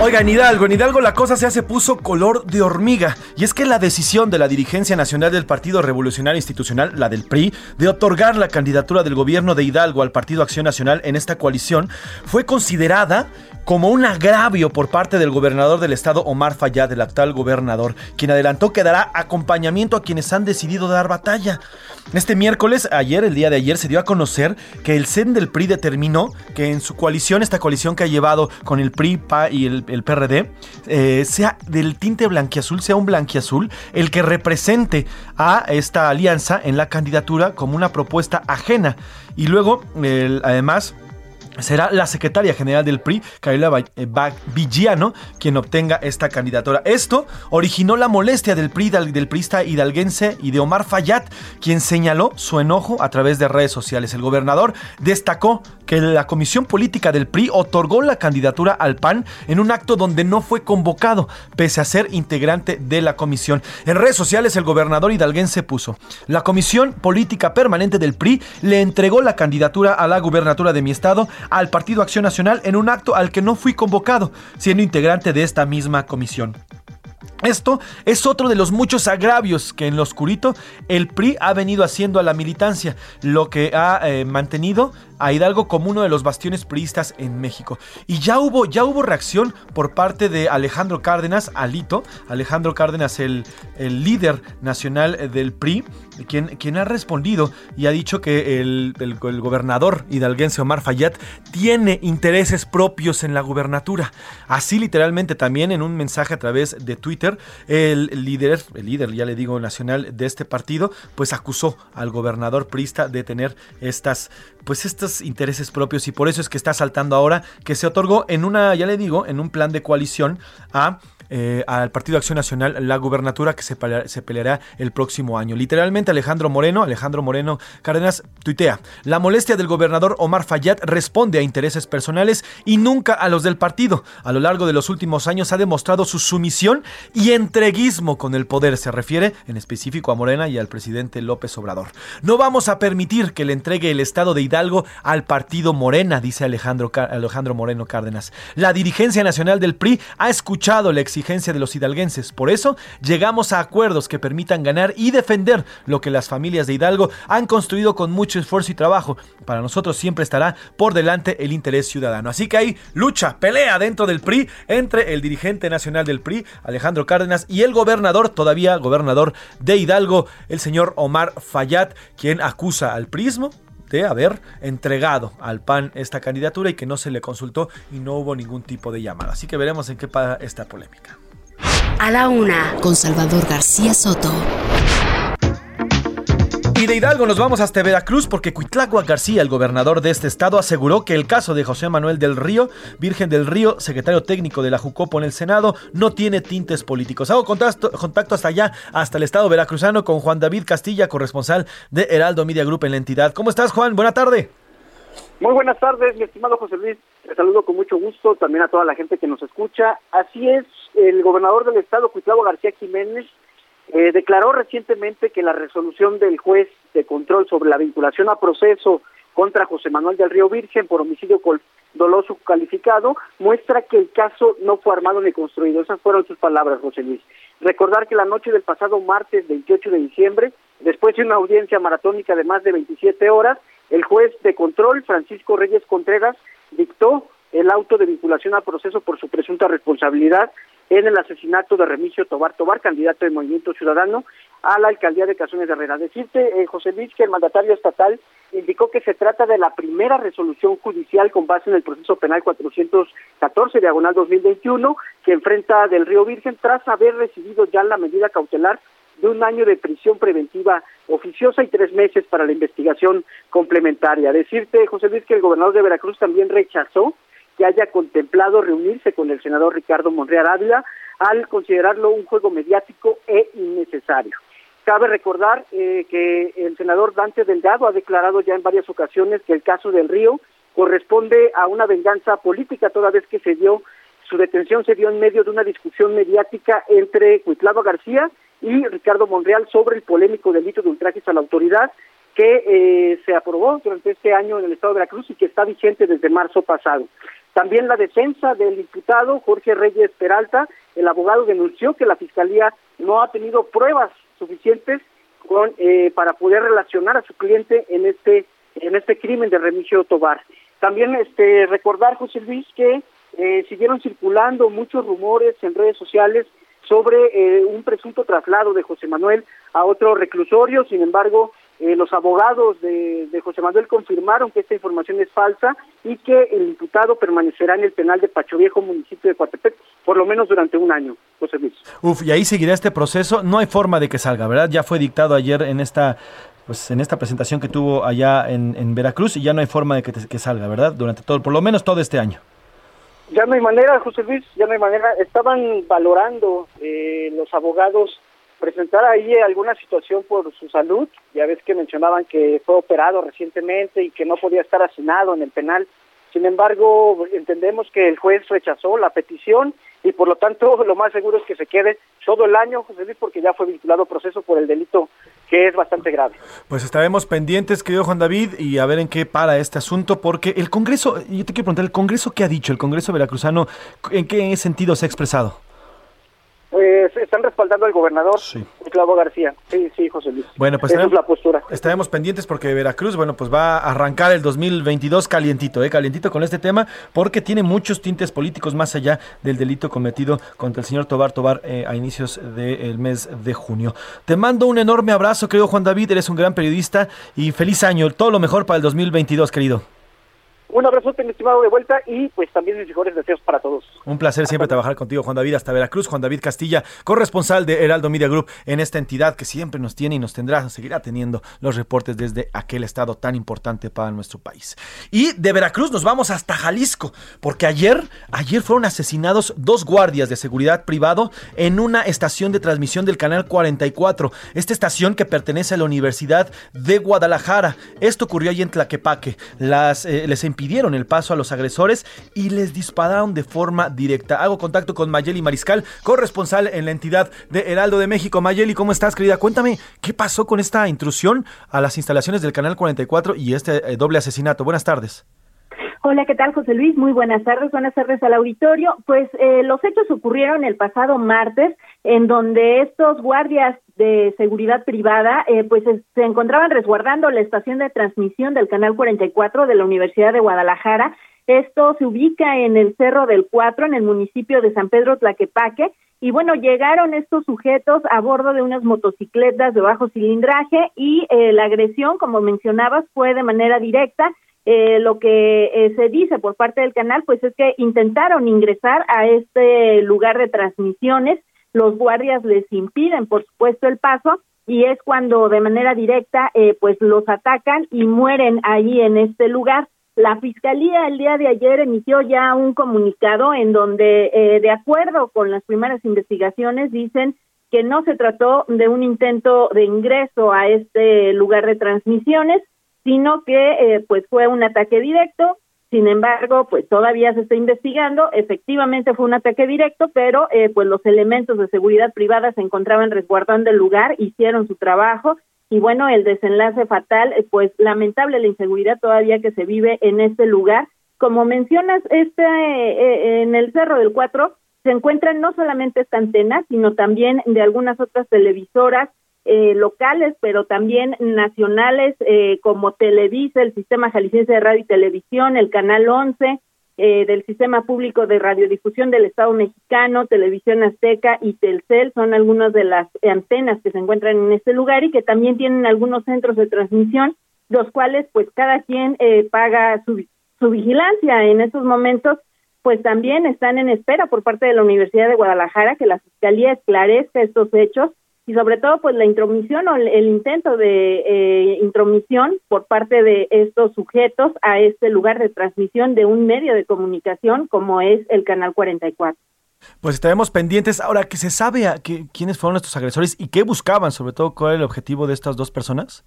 Oiga, en Hidalgo, en Hidalgo la cosa ya se puso color de hormiga. Y es que la decisión de la dirigencia nacional del Partido Revolucionario Institucional, la del PRI, de otorgar la candidatura del gobierno de Hidalgo al Partido Acción Nacional en esta coalición, fue considerada como un agravio por parte del gobernador del estado, Omar Fayad, el actual gobernador, quien adelantó que dará acompañamiento a quienes han decidido dar batalla. Este miércoles, ayer, el día de ayer, se dio a conocer que el CEN del PRI determinó que en su coalición, esta coalición que ha llevado con el PRI, y el, el PRD, eh, sea del tinte blanquiazul, sea un blanquiazul, el que represente a esta alianza en la candidatura como una propuesta ajena. Y luego, además, será la secretaria general del PRI, Carolina eh, Villano, quien obtenga esta candidatura. Esto originó la molestia del PRI, del priista hidalguense y de Omar Fayad, quien señaló su enojo a través de redes sociales. El gobernador destacó que la comisión política del PRI otorgó la candidatura al PAN en un acto donde no fue convocado, pese a ser integrante de la comisión. En redes sociales el gobernador hidalguense puso, la comisión política permanente del PRI le entregó la candidatura a la gubernatura de mi estado al Partido Acción Nacional en un acto al que no fui convocado, siendo integrante de esta misma comisión. Esto es otro de los muchos agravios que en lo oscurito el PRI ha venido haciendo a la militancia, lo que ha eh, mantenido a Hidalgo como uno de los bastiones priistas en México. Y ya hubo, ya hubo reacción por parte de Alejandro Cárdenas, Alito, Alejandro Cárdenas, el, el líder nacional del PRI, quien, quien, ha respondido y ha dicho que el, el, el, gobernador hidalguense Omar Fayad tiene intereses propios en la gubernatura. Así literalmente también en un mensaje a través de Twitter, el líder, el líder, ya le digo, nacional de este partido, pues acusó al gobernador priista de tener estas, pues intereses propios y por eso es que está saltando ahora que se otorgó en una, ya le digo, en un plan de coalición a eh, al Partido Acción Nacional la gubernatura que se, se peleará el próximo año. Literalmente Alejandro Moreno, Alejandro Moreno Cárdenas tuitea, la molestia del gobernador Omar Fayad responde a intereses personales y nunca a los del partido. A lo largo de los últimos años ha demostrado su sumisión y entreguismo con el poder, se refiere en específico a Morena y al presidente López Obrador. No vamos a permitir que le entregue el estado de Hidalgo al partido Morena, dice Alejandro, Alejandro Moreno Cárdenas. La dirigencia nacional del PRI ha escuchado la exigencia de los hidalguenses. Por eso llegamos a acuerdos que permitan ganar y defender lo que las familias de Hidalgo han construido con mucho esfuerzo y trabajo. Para nosotros siempre estará por delante el interés ciudadano. Así que hay lucha, pelea dentro del PRI entre el dirigente nacional del PRI, Alejandro Cárdenas, y el gobernador, todavía gobernador de Hidalgo, el señor Omar Fayad, quien acusa al prismo de haber entregado al PAN esta candidatura y que no se le consultó y no hubo ningún tipo de llamada. Así que veremos en qué para esta polémica. A la una, con Salvador García Soto. Y de Hidalgo nos vamos hasta Veracruz porque Cuitlagua García, el gobernador de este estado, aseguró que el caso de José Manuel del Río, Virgen del Río, secretario técnico de la Jucopo en el Senado, no tiene tintes políticos. Hago contacto, contacto hasta allá, hasta el estado veracruzano, con Juan David Castilla, corresponsal de Heraldo Media Group en la entidad. ¿Cómo estás, Juan? Buena tarde. Muy buenas tardes, mi estimado José Luis. Te saludo con mucho gusto también a toda la gente que nos escucha. Así es, el gobernador del estado, Cuitlagua García Jiménez, eh, declaró recientemente que la resolución del juez de control sobre la vinculación a proceso contra José Manuel del Río Virgen por homicidio doloso calificado muestra que el caso no fue armado ni construido. Esas fueron sus palabras, José Luis. Recordar que la noche del pasado martes 28 de diciembre, después de una audiencia maratónica de más de 27 horas, el juez de control, Francisco Reyes Contreras, dictó el auto de vinculación a proceso por su presunta responsabilidad en el asesinato de Remigio Tobar Tobar, candidato del Movimiento Ciudadano a la alcaldía de Casones de Herrera. Decirte, eh, José Luis, que el mandatario estatal indicó que se trata de la primera resolución judicial con base en el proceso penal 414, diagonal 2021, que enfrenta del Río Virgen tras haber recibido ya la medida cautelar de un año de prisión preventiva oficiosa y tres meses para la investigación complementaria. Decirte, José Luis, que el gobernador de Veracruz también rechazó que haya contemplado reunirse con el senador Ricardo Monreal Ávila al considerarlo un juego mediático e innecesario. Cabe recordar eh, que el senador Dante Delgado ha declarado ya en varias ocasiones que el caso del Río corresponde a una venganza política toda vez que se dio su detención se dio en medio de una discusión mediática entre Cuitlava García y Ricardo Monreal sobre el polémico delito de ultrajes a la autoridad que eh, se aprobó durante este año en el estado de Veracruz y que está vigente desde marzo pasado. También la defensa del imputado Jorge Reyes Peralta, el abogado denunció que la Fiscalía no ha tenido pruebas suficientes con, eh, para poder relacionar a su cliente en este en este crimen de Remigio Tobar. También este recordar, José Luis, que eh, siguieron circulando muchos rumores en redes sociales sobre eh, un presunto traslado de José Manuel a otro reclusorio. Sin embargo, eh, los abogados de, José Manuel confirmaron que esta información es falsa y que el imputado permanecerá en el penal de Pacho Viejo, municipio de Coatepec, por lo menos durante un año, José Luis. Uf, y ahí seguirá este proceso. No hay forma de que salga, ¿verdad? Ya fue dictado ayer en esta pues en esta presentación que tuvo allá en, Veracruz y ya no hay forma de que, que salga, ¿verdad? Durante todo, por lo menos todo este año. Ya no hay manera, José Luis, ya no hay manera. Estaban valorando eh, los abogados presentar ahí alguna situación por su salud. Ya ves que mencionaban que fue operado recientemente y que no podía estar asignado en el penal. Sin embargo, entendemos que el juez rechazó la petición y por lo tanto lo más seguro es que se quede todo el año, José Luis, porque ya fue vinculado proceso por el delito que es bastante grave. Pues estaremos pendientes, querido Juan David, y a ver en qué para este asunto, porque el Congreso, yo te quiero preguntar, ¿el Congreso qué ha dicho? ¿El Congreso veracruzano en qué sentido se ha expresado? Pues están respaldando al gobernador, sí. Clavo García. Sí, sí, José Luis. Bueno, pues Esa es la postura. Estaremos pendientes porque Veracruz, bueno, pues va a arrancar el 2022 calientito, ¿eh? Calientito con este tema, porque tiene muchos tintes políticos más allá del delito cometido contra el señor Tobar Tobar eh, a inicios del mes de junio. Te mando un enorme abrazo, querido Juan David, eres un gran periodista y feliz año. Todo lo mejor para el 2022, querido. Un abrazo, mi estimado, de vuelta y pues también mis mejores deseos para todos. Un placer siempre trabajar contigo, Juan David, hasta Veracruz. Juan David Castilla, corresponsal de Heraldo Media Group en esta entidad que siempre nos tiene y nos tendrá, seguirá teniendo los reportes desde aquel estado tan importante para nuestro país. Y de Veracruz nos vamos hasta Jalisco, porque ayer, ayer fueron asesinados dos guardias de seguridad privado en una estación de transmisión del canal 44, esta estación que pertenece a la Universidad de Guadalajara. Esto ocurrió allí en Tlaquepaque. Las, eh, les pidieron el paso a los agresores y les dispararon de forma directa. Hago contacto con Mayeli Mariscal, corresponsal en la entidad de Heraldo de México. Mayeli, ¿cómo estás, querida? Cuéntame, ¿qué pasó con esta intrusión a las instalaciones del Canal 44 y este eh, doble asesinato? Buenas tardes. Hola, ¿qué tal, José Luis? Muy buenas tardes, buenas tardes al auditorio. Pues eh, los hechos ocurrieron el pasado martes, en donde estos guardias de seguridad privada, eh, pues se encontraban resguardando la estación de transmisión del Canal 44 de la Universidad de Guadalajara. Esto se ubica en el Cerro del Cuatro, en el municipio de San Pedro Tlaquepaque. Y bueno, llegaron estos sujetos a bordo de unas motocicletas de bajo cilindraje y eh, la agresión, como mencionabas, fue de manera directa. Eh, lo que se dice por parte del canal, pues es que intentaron ingresar a este lugar de transmisiones los guardias les impiden, por supuesto, el paso y es cuando de manera directa eh, pues los atacan y mueren ahí en este lugar. La fiscalía el día de ayer emitió ya un comunicado en donde, eh, de acuerdo con las primeras investigaciones, dicen que no se trató de un intento de ingreso a este lugar de transmisiones, sino que eh, pues fue un ataque directo sin embargo, pues todavía se está investigando. Efectivamente fue un ataque directo, pero eh, pues los elementos de seguridad privada se encontraban resguardando el lugar, hicieron su trabajo y bueno, el desenlace fatal, eh, pues lamentable la inseguridad todavía que se vive en este lugar. Como mencionas, este eh, en el Cerro del Cuatro se encuentran no solamente esta antena, sino también de algunas otras televisoras eh, locales, pero también nacionales eh, como Televisa, el Sistema Jalisciense de Radio y Televisión, el Canal 11 eh, del Sistema Público de Radiodifusión del Estado Mexicano, Televisión Azteca y Telcel son algunas de las antenas que se encuentran en este lugar y que también tienen algunos centros de transmisión, los cuales pues cada quien paga su, su vigilancia. En estos momentos pues también están en espera por parte de la Universidad de Guadalajara que la Fiscalía esclarezca estos hechos y sobre todo pues la intromisión o el, intento de eh, intromisión por parte de estos sujetos a este lugar de transmisión de un medio de comunicación como es el Canal 44. Pues estaremos pendientes. Ahora, ¿que se sabe a quiénes fueron estos agresores y qué buscaban? Sobre todo, ¿cuál era el objetivo de estas dos personas?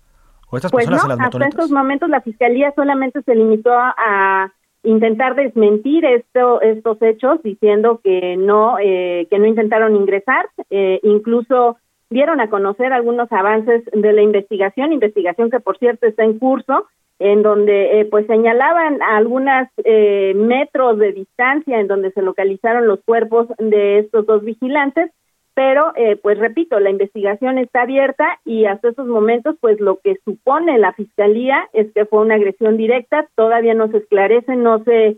¿O estas pues personas no, hasta estos momentos la Fiscalía solamente se limitó a, intentar desmentir esto, estos hechos diciendo que no, eh, que no intentaron ingresar. Eh, incluso dieron a conocer algunos avances de la investigación, investigación que por cierto está en curso. en donde eh, pues señalaban algunos eh, metros de distancia en donde se localizaron los cuerpos de estos dos vigilantes, pero eh, pues repito, la investigación está abierta y hasta estos momentos pues lo que supone la fiscalía es que fue una agresión directa, todavía no se esclarece, no se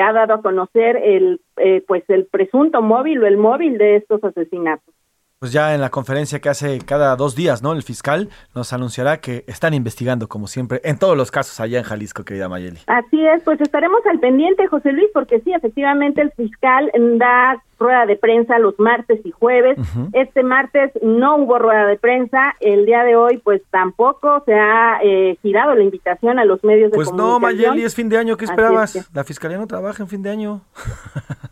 ha dado a conocer el pues el presunto móvil o el móvil de estos asesinatos pues ya en la conferencia que hace cada dos días, ¿no? El fiscal nos anunciará que están investigando, como siempre, en todos los casos allá en Jalisco, querida Mayeli. Así es, pues estaremos al pendiente, José Luis, porque sí, efectivamente el fiscal da rueda de prensa los martes y jueves. Este martes no hubo rueda de prensa, el día de hoy pues tampoco se ha eh, girado la invitación a los medios de comunicación. Pues no, Mayeli, es fin de año, ¿qué esperabas? La fiscalía no trabaja en fin de año.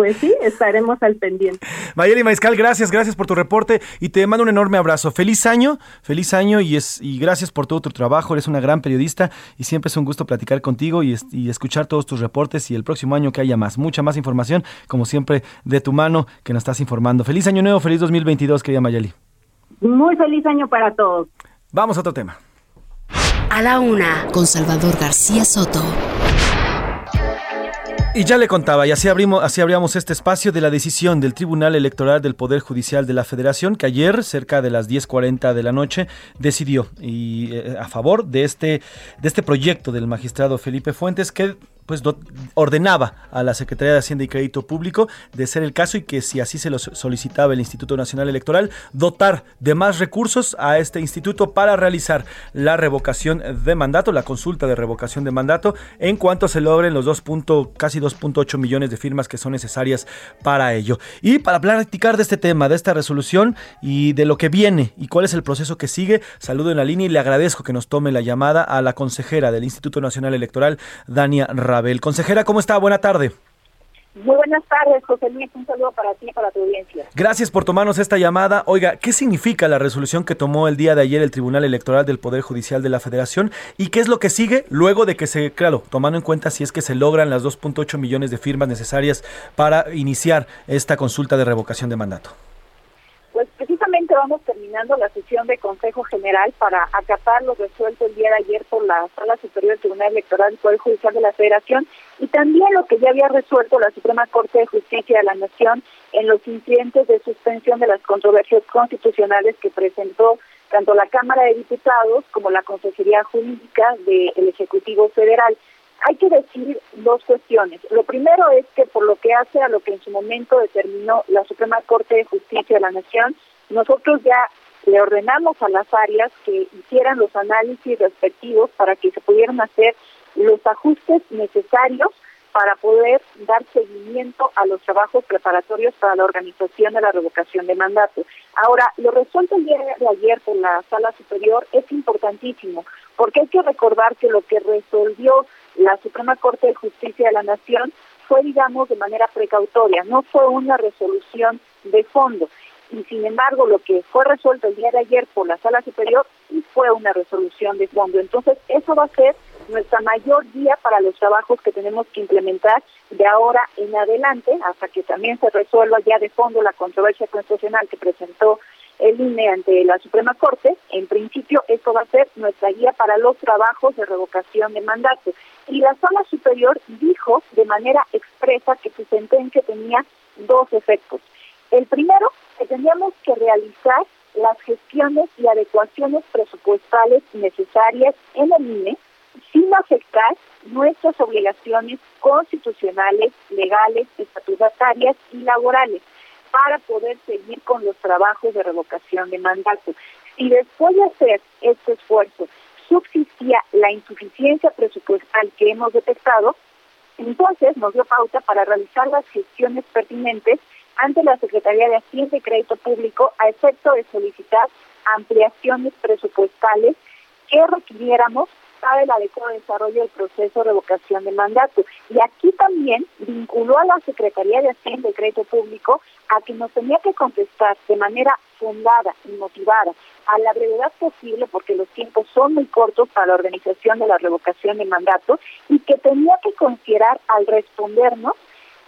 Pues sí, estaremos al pendiente. Mayeli Maizcal, gracias, gracias por tu reporte y te mando un enorme abrazo. Feliz año, feliz año y, es, y gracias por todo tu trabajo. Eres una gran periodista y siempre es un gusto platicar contigo y, y escuchar todos tus reportes y el próximo año que haya más, mucha más información, como siempre, de tu mano que nos estás informando. Feliz año nuevo, feliz 2022, querida Mayeli. Muy feliz año para todos. Vamos a otro tema. A la una, con Salvador García Soto. Y ya le contaba, y así, abrimos, así abríamos este espacio de la decisión del Tribunal Electoral del Poder Judicial de la Federación, que ayer, cerca de las 10.40 de la noche, decidió y, eh, a favor de este, de este proyecto del magistrado Felipe Fuentes, que pues ordenaba a la Secretaría de Hacienda y Crédito Público de ser el caso y que si así se lo solicitaba el Instituto Nacional Electoral, dotar de más recursos a este instituto para realizar la revocación de mandato, la consulta de revocación de mandato, en cuanto se logren los 2. casi 2.8 millones de firmas que son necesarias para ello. Y para platicar de este tema, de esta resolución y de lo que viene y cuál es el proceso que sigue, saludo en la línea y le agradezco que nos tome la llamada a la consejera del Instituto Nacional Electoral, Dania Ra Consejera, ¿cómo está? Buena tarde. Muy buenas tardes, José Luis. Un saludo para ti y para tu audiencia. Gracias por tomarnos esta llamada. Oiga, ¿qué significa la resolución que tomó el día de ayer el Tribunal Electoral del Poder Judicial de la Federación? ¿Y qué es lo que sigue luego de que se, claro, tomando en cuenta si es que se logran las 2.8 millones de firmas necesarias para iniciar esta consulta de revocación de mandato? Vamos terminando la sesión de Consejo General para acatar lo resuelto el día de ayer por la Sala Superior del Tribunal Electoral del Poder Judicial de la Federación y también lo que ya había resuelto la Suprema Corte de Justicia de la Nación en los incidentes de suspensión de las controversias constitucionales que presentó tanto la Cámara de Diputados como la Consejería Jurídica del Ejecutivo Federal hay que decir dos cuestiones. Lo primero es que por lo que hace a lo que en su momento determinó la Suprema Corte de Justicia de la Nación, nosotros ya le ordenamos a las áreas que hicieran los análisis respectivos para que se pudieran hacer los ajustes necesarios para poder dar seguimiento a los trabajos preparatorios para la organización de la revocación de mandato. Ahora, lo resuelto el ayer por la Sala Superior es importantísimo, porque hay que recordar que lo que resolvió la Suprema Corte de Justicia de la Nación fue, digamos, de manera precautoria, no fue una resolución de fondo. Y sin embargo, lo que fue resuelto el día de ayer por la Sala Superior fue una resolución de fondo. Entonces, eso va a ser nuestra mayor guía para los trabajos que tenemos que implementar de ahora en adelante, hasta que también se resuelva ya de fondo la controversia constitucional que presentó el INE ante la Suprema Corte. En principio, esto va a ser nuestra guía para los trabajos de revocación de mandato y la sala superior dijo de manera expresa que su sentencia tenía dos efectos. El primero, que teníamos que realizar las gestiones y adecuaciones presupuestales necesarias en el INE sin afectar nuestras obligaciones constitucionales, legales, estatutarias y laborales para poder seguir con los trabajos de revocación de mandato. Si después de hacer este esfuerzo subsistía la insuficiencia presupuestal que hemos detectado, entonces nos dio pauta para realizar las gestiones pertinentes ante la Secretaría de Hacienda y Crédito Público a efecto de solicitar ampliaciones presupuestales que requiriéramos para el adecuado desarrollo del proceso de revocación de mandato. Y aquí también vinculó a la Secretaría de Hacienda y Crédito Público a que nos tenía que contestar de manera fundada y motivada a la brevedad posible, porque los tiempos son muy cortos para la organización de la revocación de mandato, y que tenía que considerar al respondernos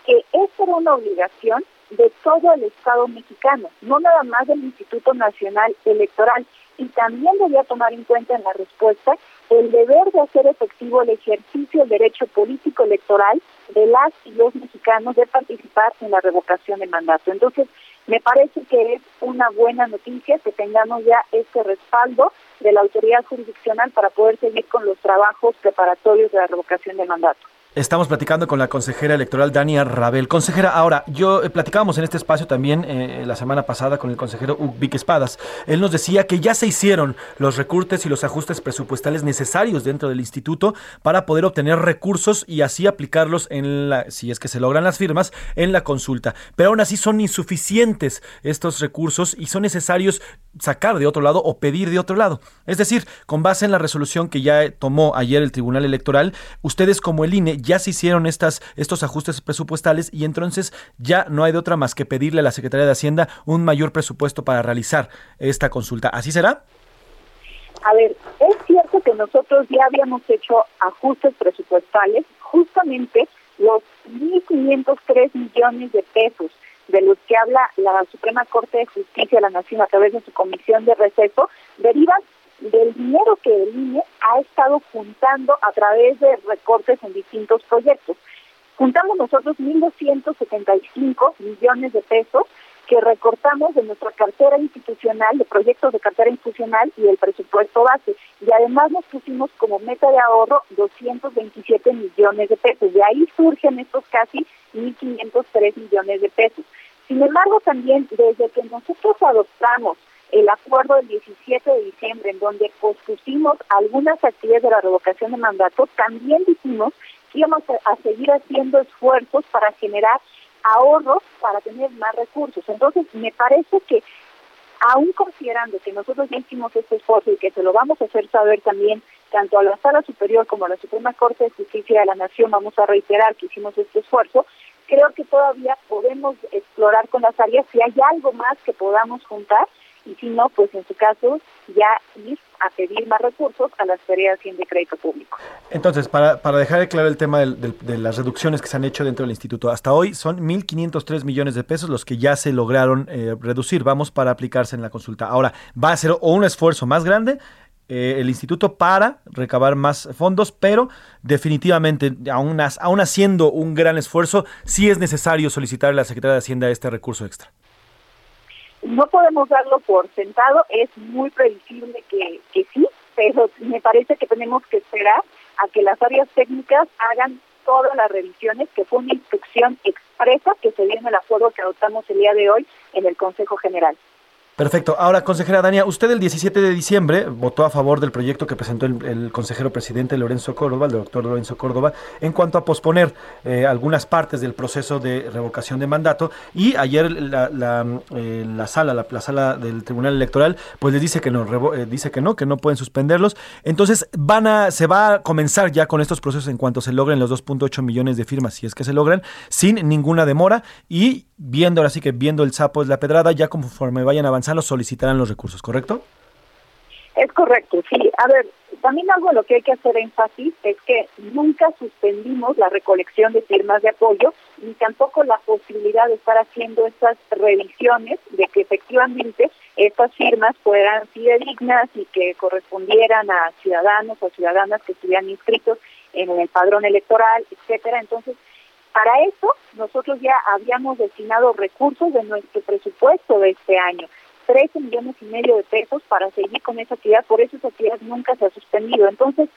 que esa era una obligación de todo el Estado mexicano, no nada más del Instituto Nacional Electoral, y también debía tomar en cuenta en la respuesta el deber de hacer efectivo el ejercicio del derecho político electoral de las y los mexicanos de participar en la revocación del mandato. Entonces, me parece que es una buena noticia que tengamos ya este respaldo de la autoridad jurisdiccional para poder seguir con los trabajos preparatorios de la revocación del mandato. Estamos platicando con la consejera electoral Dania Rabel. Consejera, ahora, yo eh, platicábamos en este espacio también eh, la semana pasada con el consejero Vic Espadas. Él nos decía que ya se hicieron los recortes y los ajustes presupuestales necesarios dentro del instituto para poder obtener recursos y así aplicarlos en la, si es que se logran las firmas, en la consulta. Pero aún así son insuficientes estos recursos y son necesarios sacar de otro lado o pedir de otro lado. Es decir, con base en la resolución que ya tomó ayer el Tribunal Electoral, ustedes como el INE ya se hicieron estas, estos ajustes presupuestales y entonces ya no hay de otra más que pedirle a la Secretaría de Hacienda un mayor presupuesto para realizar esta consulta. ¿Así será? A ver, es cierto que nosotros ya habíamos hecho ajustes presupuestales, justamente los 1.503 millones de pesos de los que habla la Suprema Corte de Justicia de la Nación a través de su comisión de receso, derivan del dinero que el INE ha estado juntando a través de recortes en distintos proyectos. Juntamos nosotros 1.275 millones de pesos que recortamos de nuestra cartera institucional, de proyectos de cartera institucional y del presupuesto base. Y además nos pusimos como meta de ahorro 227 millones de pesos. De ahí surgen estos casi 1.503 millones de pesos. Sin embargo, también desde que nosotros adoptamos el acuerdo del 17 de diciembre, en donde pospusimos algunas actividades de la revocación de mandato, también dijimos que íbamos a seguir haciendo esfuerzos para generar ahorros para tener más recursos. Entonces, me parece que, aún considerando que nosotros ya hicimos este esfuerzo y que se lo vamos a hacer saber también tanto a la Sala Superior como a la Suprema Corte de Justicia de la Nación, vamos a reiterar que hicimos este esfuerzo, creo que todavía podemos explorar con las áreas si hay algo más que podamos juntar y si no, pues en su caso ya ir a pedir más recursos a las tareas de de Crédito Público. Entonces, para, para dejar claro el tema de las reducciones que se han hecho dentro del instituto, hasta hoy son 1.503 millones de pesos los que ya se lograron eh, reducir, vamos, para aplicarse en la consulta. Ahora, va a ser o un esfuerzo más grande eh, el instituto para recabar más fondos, pero definitivamente, aún, aún haciendo un gran esfuerzo, sí es necesario solicitar a la Secretaría de Hacienda este recurso extra no podemos darlo por sentado, es muy previsible que, que sí, pero me parece que tenemos que esperar a que las áreas técnicas hagan todas las revisiones, que fue una instrucción expresa que se dio en el acuerdo que adoptamos el día de hoy en el Consejo General. Perfecto. Ahora, consejera Dania, usted el 17 de diciembre votó a favor del proyecto que presentó el, consejero presidente Lorenzo Córdoba, el doctor Lorenzo Córdoba, en cuanto a posponer eh, algunas partes del proceso de revocación de mandato. Y ayer la, eh, sala, la, sala del Tribunal Electoral, pues les dice que no, eh, dice que no, que no pueden suspenderlos. Entonces van a, se va a comenzar ya con estos procesos en cuanto se logren los 2.8 millones de firmas, si es que se logran, sin ninguna demora y viendo ahora sí que viendo el sapo es la pedrada, ya conforme vayan avanzando solicitarán los recursos, ¿correcto? Es correcto, sí. A ver, también algo en lo que hay que hacer énfasis es que nunca suspendimos la recolección de firmas de apoyo ni tampoco la posibilidad de estar haciendo estas revisiones de que efectivamente estas firmas fueran fidedignas y que correspondieran a ciudadanos o ciudadanas que estuvieran inscritos en el padrón electoral, etcétera. Entonces, para eso, nosotros ya habíamos destinado recursos de nuestro presupuesto de este año, 13 millones y medio de pesos para seguir con esa actividad, por eso esa actividad nunca se ha suspendido. Entonces,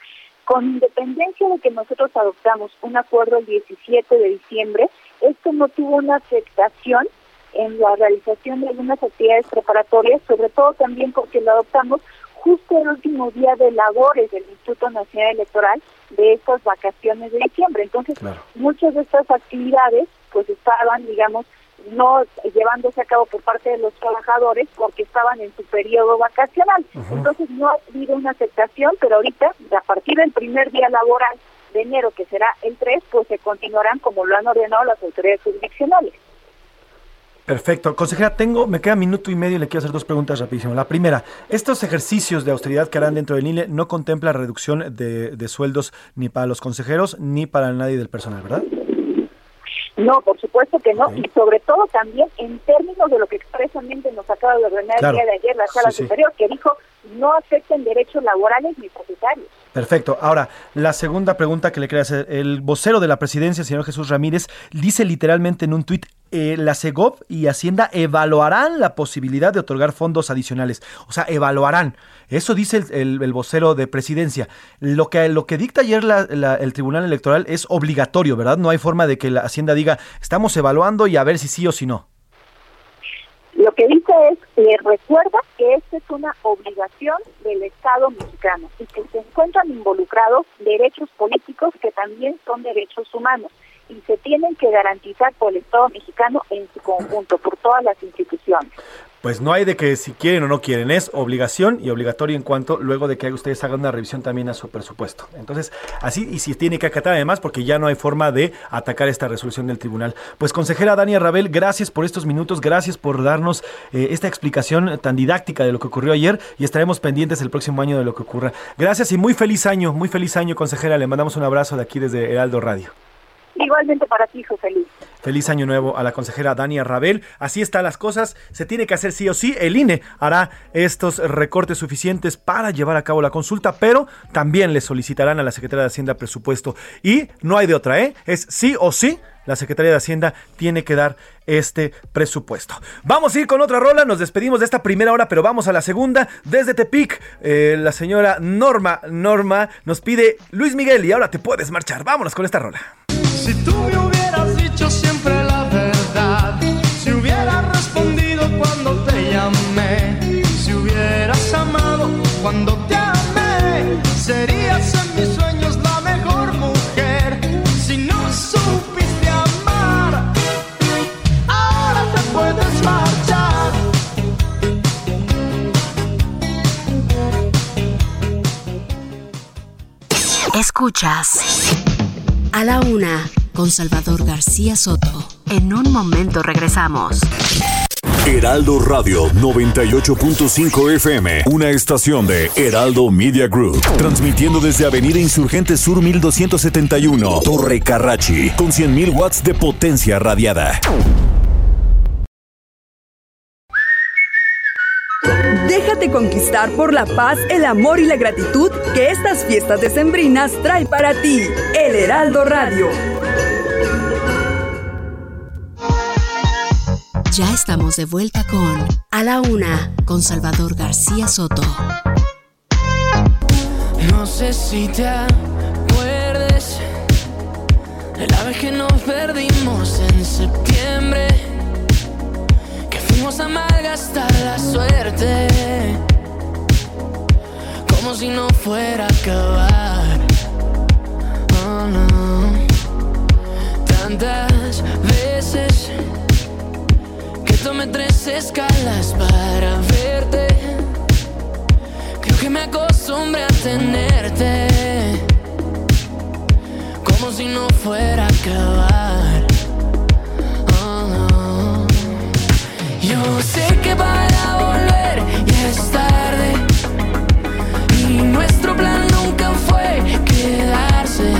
con independencia de que nosotros adoptamos un acuerdo el 17 de diciembre, esto no tuvo una afectación en la realización de algunas actividades preparatorias, sobre todo también porque lo adoptamos justo el último día de labores del Instituto Nacional Electoral de estas vacaciones de diciembre. Entonces, muchas de estas actividades pues estaban, digamos, no llevándose a cabo por parte de los trabajadores porque estaban en su periodo vacacional. Entonces no ha habido una aceptación, pero ahorita, a partir del primer día laboral de enero, que será el 3, pues se continuarán como lo han ordenado las autoridades jurisdiccionales. Perfecto. Consejera, tengo, me queda minuto y medio y le quiero hacer dos preguntas rapidísimo. La primera, estos ejercicios de austeridad que harán dentro del INE no contempla reducción de, de sueldos ni para los consejeros ni para nadie del personal, ¿verdad? No, por supuesto que no, y sobre todo también en términos de lo que expresamente nos acaba de ordenar el día de ayer la Sala Superior, que dijo no afecten derechos laborales ni propietarios. Perfecto. Ahora, la segunda pregunta que le quería hacer. El vocero de la presidencia, el señor Jesús Ramírez, dice literalmente en un tuit, eh, la CEGOP y Hacienda evaluarán la posibilidad de otorgar fondos adicionales. O sea, evaluarán. Eso dice el, vocero de presidencia. Lo que, lo que dicta ayer el Tribunal Electoral es obligatorio, ¿verdad? No hay forma de que la Hacienda diga, estamos evaluando y a ver si sí o si no. Lo que dice es, le recuerda que esta es una obligación del Estado mexicano y que se encuentran involucrados derechos políticos que también son derechos humanos y se tienen que garantizar por el Estado mexicano en su conjunto, por todas las instituciones pues no hay de que si quieren o no quieren, es obligación y obligatorio en cuanto luego de que ustedes hagan una revisión también a su presupuesto. Entonces, así y si tiene que acatar además porque ya no hay forma de atacar esta resolución del tribunal. Pues consejera Dania Rabel, gracias por estos minutos, gracias por darnos eh, esta explicación tan didáctica de lo que ocurrió ayer y estaremos pendientes el próximo año de lo que ocurra. Gracias y muy feliz año, muy feliz año, consejera. Le mandamos un abrazo de aquí desde Heraldo Radio. Igualmente para ti, José Luis. Feliz año nuevo a la consejera Dania Rabel. Así están las cosas. Se tiene que hacer sí o sí. El INE hará estos recortes suficientes para llevar a cabo la consulta, pero también le solicitarán a la Secretaría de Hacienda presupuesto. Y no hay de otra, ¿eh? Es sí o sí. La Secretaría de Hacienda tiene que dar este presupuesto. Vamos a ir con otra rola. Nos despedimos de esta primera hora, pero vamos a la segunda. Desde Tepic, eh, la señora Norma, Norma nos pide Luis Miguel y ahora te puedes marchar. Vámonos con esta rola. Si tú me hubieras dicho siempre la verdad, si hubieras respondido cuando te llamé, si hubieras amado cuando te amé, serías en mis sueños la mejor mujer. Si no supiste amar, ahora te puedes marchar. Escuchas a la una con Salvador García Soto. En un momento regresamos. Heraldo Radio 98.5 FM, una estación de Heraldo Media Group, transmitiendo desde Avenida Insurgente Sur 1271, Torre Carrachi, con 100.000 watts de potencia radiada. Déjate conquistar por la paz, el amor y la gratitud que estas fiestas decembrinas trae para ti. El Heraldo Radio. Ya estamos de vuelta con A la Una, con Salvador García Soto. No sé si te acuerdes de la vez que nos perdimos en septiembre a la suerte. Como si no fuera a acabar. Oh no. Tantas veces que tomé tres escalas para verte. Creo que me acostumbré a tenerte. Como si no fuera a acabar. Yo sé que para volver ya es tarde y nuestro plan nunca fue quedarse.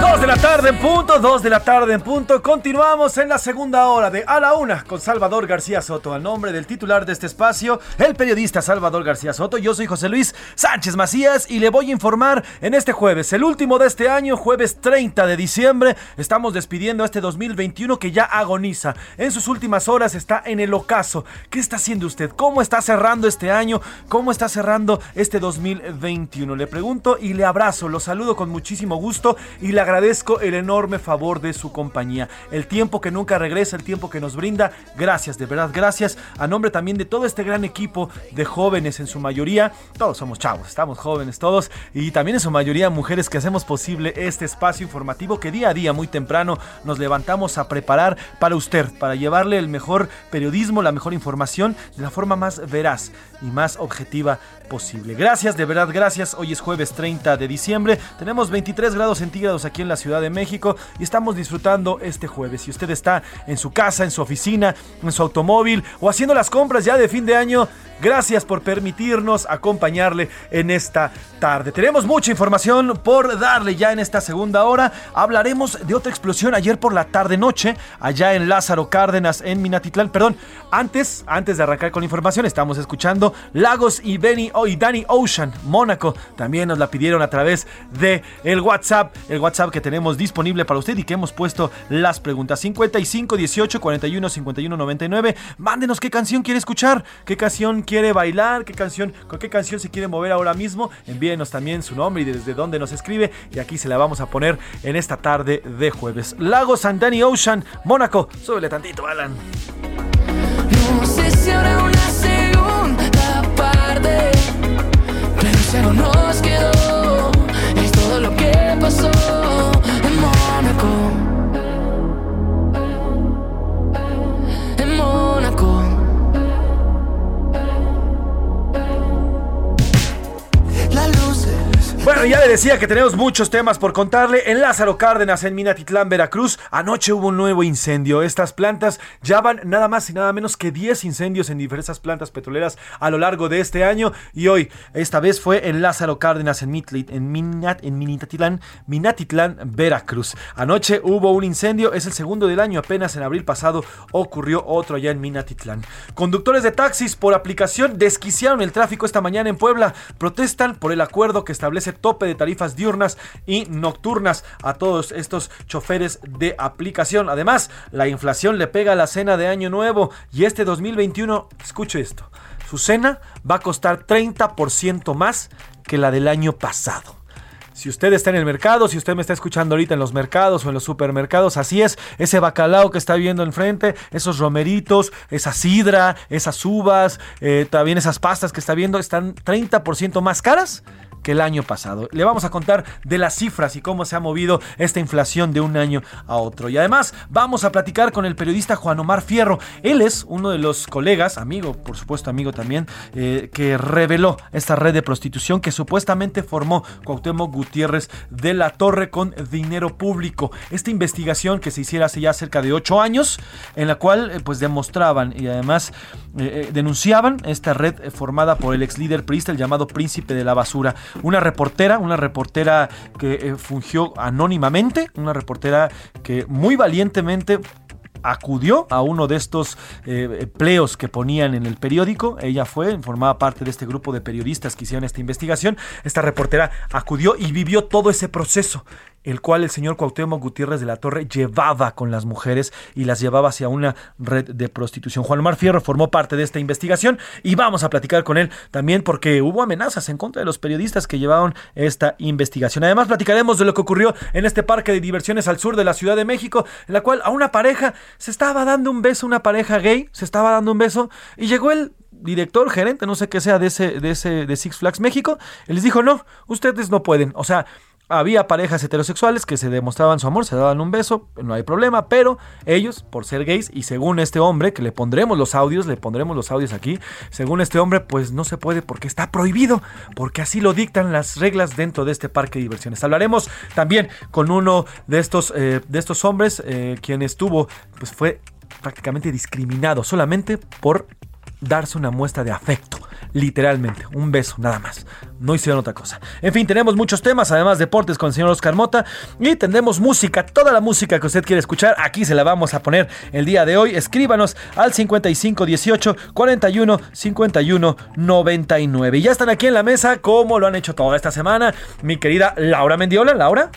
Dos de la tarde en punto, dos de la tarde en punto. Continuamos en la segunda hora de A la Una con Salvador García Soto. Al nombre del titular de este espacio, el periodista Salvador García Soto. Yo soy José Luis Sánchez Macías y le voy a informar en este jueves, el último de este año, jueves 30 de diciembre. Estamos despidiendo este 2021 que ya agoniza. En sus últimas horas está en el ocaso. ¿Qué está haciendo usted? ¿Cómo está cerrando este año? ¿Cómo está cerrando este 2021? Le pregunto y le abrazo. Lo saludo con muchísimo gusto y le agradezco el enorme favor de su compañía, el tiempo que nunca regresa, el tiempo que nos brinda. Gracias, de verdad, gracias. A nombre también de todo este gran equipo de jóvenes en su mayoría. Todos somos chavos, estamos jóvenes todos. Y también en su mayoría mujeres que hacemos posible este espacio informativo que día a día, muy temprano, nos levantamos a preparar para usted, para llevarle el mejor periodismo, la mejor información de la forma más veraz y más objetiva posible. Gracias, de verdad, gracias. Hoy es jueves 30 de diciembre. Tenemos 23 grados centígrados aquí en la Ciudad de México y estamos disfrutando este jueves. Si usted está en su casa, en su oficina, en su automóvil o haciendo las compras ya de fin de año, Gracias por permitirnos acompañarle en esta tarde. Tenemos mucha información por darle ya en esta segunda hora. Hablaremos de otra explosión ayer por la tarde-noche, allá en Lázaro Cárdenas, en Minatitlán. Perdón, antes, antes de arrancar con la información, estamos escuchando Lagos y, Benny, oh, y Danny Ocean, Mónaco. También nos la pidieron a través de el WhatsApp, el WhatsApp que tenemos disponible para usted y que hemos puesto las preguntas 55 18 41 51 99. Mándenos qué canción quiere escuchar, qué canción quiere bailar, qué canción, con qué canción se quiere mover ahora mismo. Envíenos también su nombre y desde dónde nos escribe y aquí se la vamos a poner en esta tarde de jueves. Lagos and Danny Ocean, Mónaco. Súbele tantito, Alan. No sé si habrá una segunda parte, pero si algo nos quedó, es todo lo que pasó Bueno, ya le decía que tenemos muchos temas por contarle. En Lázaro Cárdenas, en Minatitlán, Veracruz, anoche hubo un nuevo incendio. Estas plantas ya van nada más y nada menos que 10 incendios en diversas plantas petroleras a lo largo de este año. Y hoy, esta vez fue en Lázaro Cárdenas, en, Mitli- en, Minat- en Minatitlán, Minatitlán, Veracruz. Anoche hubo un incendio, es el segundo del año. Apenas en abril pasado ocurrió otro allá en Minatitlán. Conductores de taxis por aplicación desquiciaron el tráfico esta mañana en Puebla. Protestan por el acuerdo que establece tope de tarifas diurnas y nocturnas a todos estos choferes de aplicación. Además, la inflación le pega a la cena de Año Nuevo y este 2021, escuche esto, su cena va a costar 30% más que la del año pasado. Si usted está en el mercado, si usted me está escuchando ahorita en los mercados o en los supermercados, así es, ese bacalao que está viendo enfrente, esos romeritos, esa sidra, esas uvas, eh, también esas pastas que está viendo, están 30% más caras que el año pasado. Le vamos a contar de las cifras y cómo se ha movido esta inflación de un año a otro. Y además vamos a platicar con el periodista Juan Omar Fierro. Él es uno de los colegas, amigo, por supuesto amigo también, eh, que reveló esta red de prostitución que supuestamente formó Cuauhtémoc Gutiérrez de la Torre con dinero público. Esta investigación que se hiciera hace ya cerca de ocho años, en la cual eh, pues demostraban y además eh, denunciaban esta red formada por el ex líder priista, el llamado Príncipe de la Basura. Una reportera, una reportera que eh, fungió anónimamente, una reportera que muy valientemente acudió a uno de estos eh, pleos que ponían en el periódico. Ella fue, formaba parte de este grupo de periodistas que hicieron esta investigación. Esta reportera acudió y vivió todo ese proceso el cual el señor Cuauhtémoc Gutiérrez de la Torre llevaba con las mujeres y las llevaba hacia una red de prostitución. Juan Omar Fierro formó parte de esta investigación y vamos a platicar con él también porque hubo amenazas en contra de los periodistas que llevaron esta investigación. Además platicaremos de lo que ocurrió en este parque de diversiones al sur de la Ciudad de México, en la cual a una pareja se estaba dando un beso, una pareja gay, se estaba dando un beso y llegó el director, gerente, no sé qué sea de ese, de ese, de Six Flags México, y les dijo, no, ustedes no pueden. O sea, había parejas heterosexuales que se demostraban su amor, se daban un beso, no hay problema, pero ellos, por ser gays, y según este hombre, que le pondremos los audios, le pondremos los audios aquí, según este hombre, pues no se puede porque está prohibido, porque así lo dictan las reglas dentro de este parque de diversiones. Hablaremos también con uno de estos, eh, de estos hombres, eh, quien estuvo, pues fue prácticamente discriminado solamente por darse una muestra de afecto, literalmente, un beso nada más. No hicieron otra cosa. En fin, tenemos muchos temas, además deportes con el señor Oscar Mota y tendremos música, toda la música que usted quiere escuchar, aquí se la vamos a poner el día de hoy. Escríbanos al 55 18 41 51 99. Y ya están aquí en la mesa como lo han hecho toda esta semana, mi querida Laura Mendiola, Laura.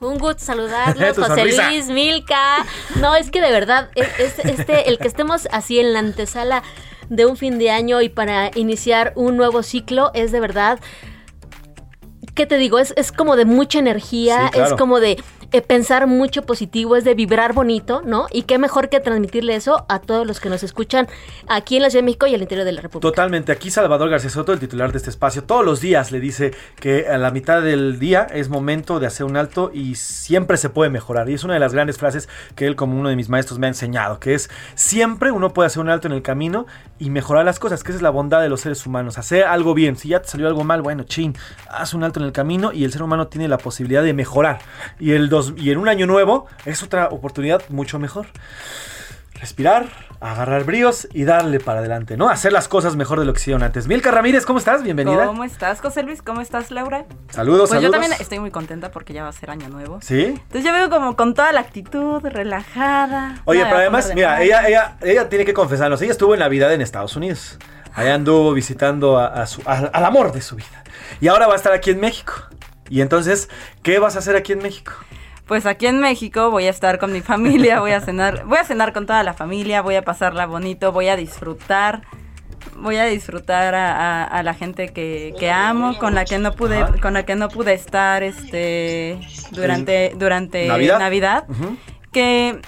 Un gusto saludarlos, José sonrisa. Luis, Milka. No, es que de verdad, es- es- este, el que estemos así en la antesala de un fin de año y para iniciar un nuevo ciclo es de verdad. ¿Qué te digo? Es, es como de mucha energía, Sí, claro. es como de eh, pensar mucho positivo, es de vibrar bonito, ¿no? Y qué mejor que transmitirle eso a todos los que nos escuchan aquí en la Ciudad de México y al interior de la República. Totalmente. Aquí Salvador García Soto, el titular de este espacio, todos los días le dice que a la mitad del día es momento de hacer un alto y siempre se puede mejorar. Y es una de las grandes frases que él, como uno de mis maestros, me ha enseñado, que es siempre uno puede hacer un alto en el camino y mejorar las cosas, que esa es la bondad de los seres humanos. Hacer algo bien. Si ya te salió algo mal, bueno, chin, haz un alto en el camino y el ser humano tiene la posibilidad de mejorar. Y, el dos, y en un año nuevo es otra oportunidad mucho mejor. respirar, agarrar bríos y darle para adelante, ¿no? Hacer las cosas mejor de lo que hicieron antes. Milka Ramírez, ¿cómo estás? Bienvenida. ¿Cómo estás, José Luis? ¿Cómo estás, Laura? Saludos, pues saludos. yo también estoy muy contenta porque ya va a ser año nuevo. ¿Sí? Entonces yo veo como con toda la actitud, relajada. Oye, pero de además, mira, ella, ella, ella tiene que confesarnos, ella estuvo en Navidad en Estados Unidos. Allá anduvo visitando a, a su- a- al amor de su vida. Y ahora va a estar aquí en México. Y entonces, ¿qué vas a hacer aquí en México? Pues aquí en México voy a estar con mi familia, voy a cenar, voy a cenar con toda la familia, voy a pasarla bonito, voy a disfrutar, voy a disfrutar a, a- a la gente que, que amo, con la que no pude, Ajá. con la que no pude estar este durante, durante ¿Navidad? Navidad, que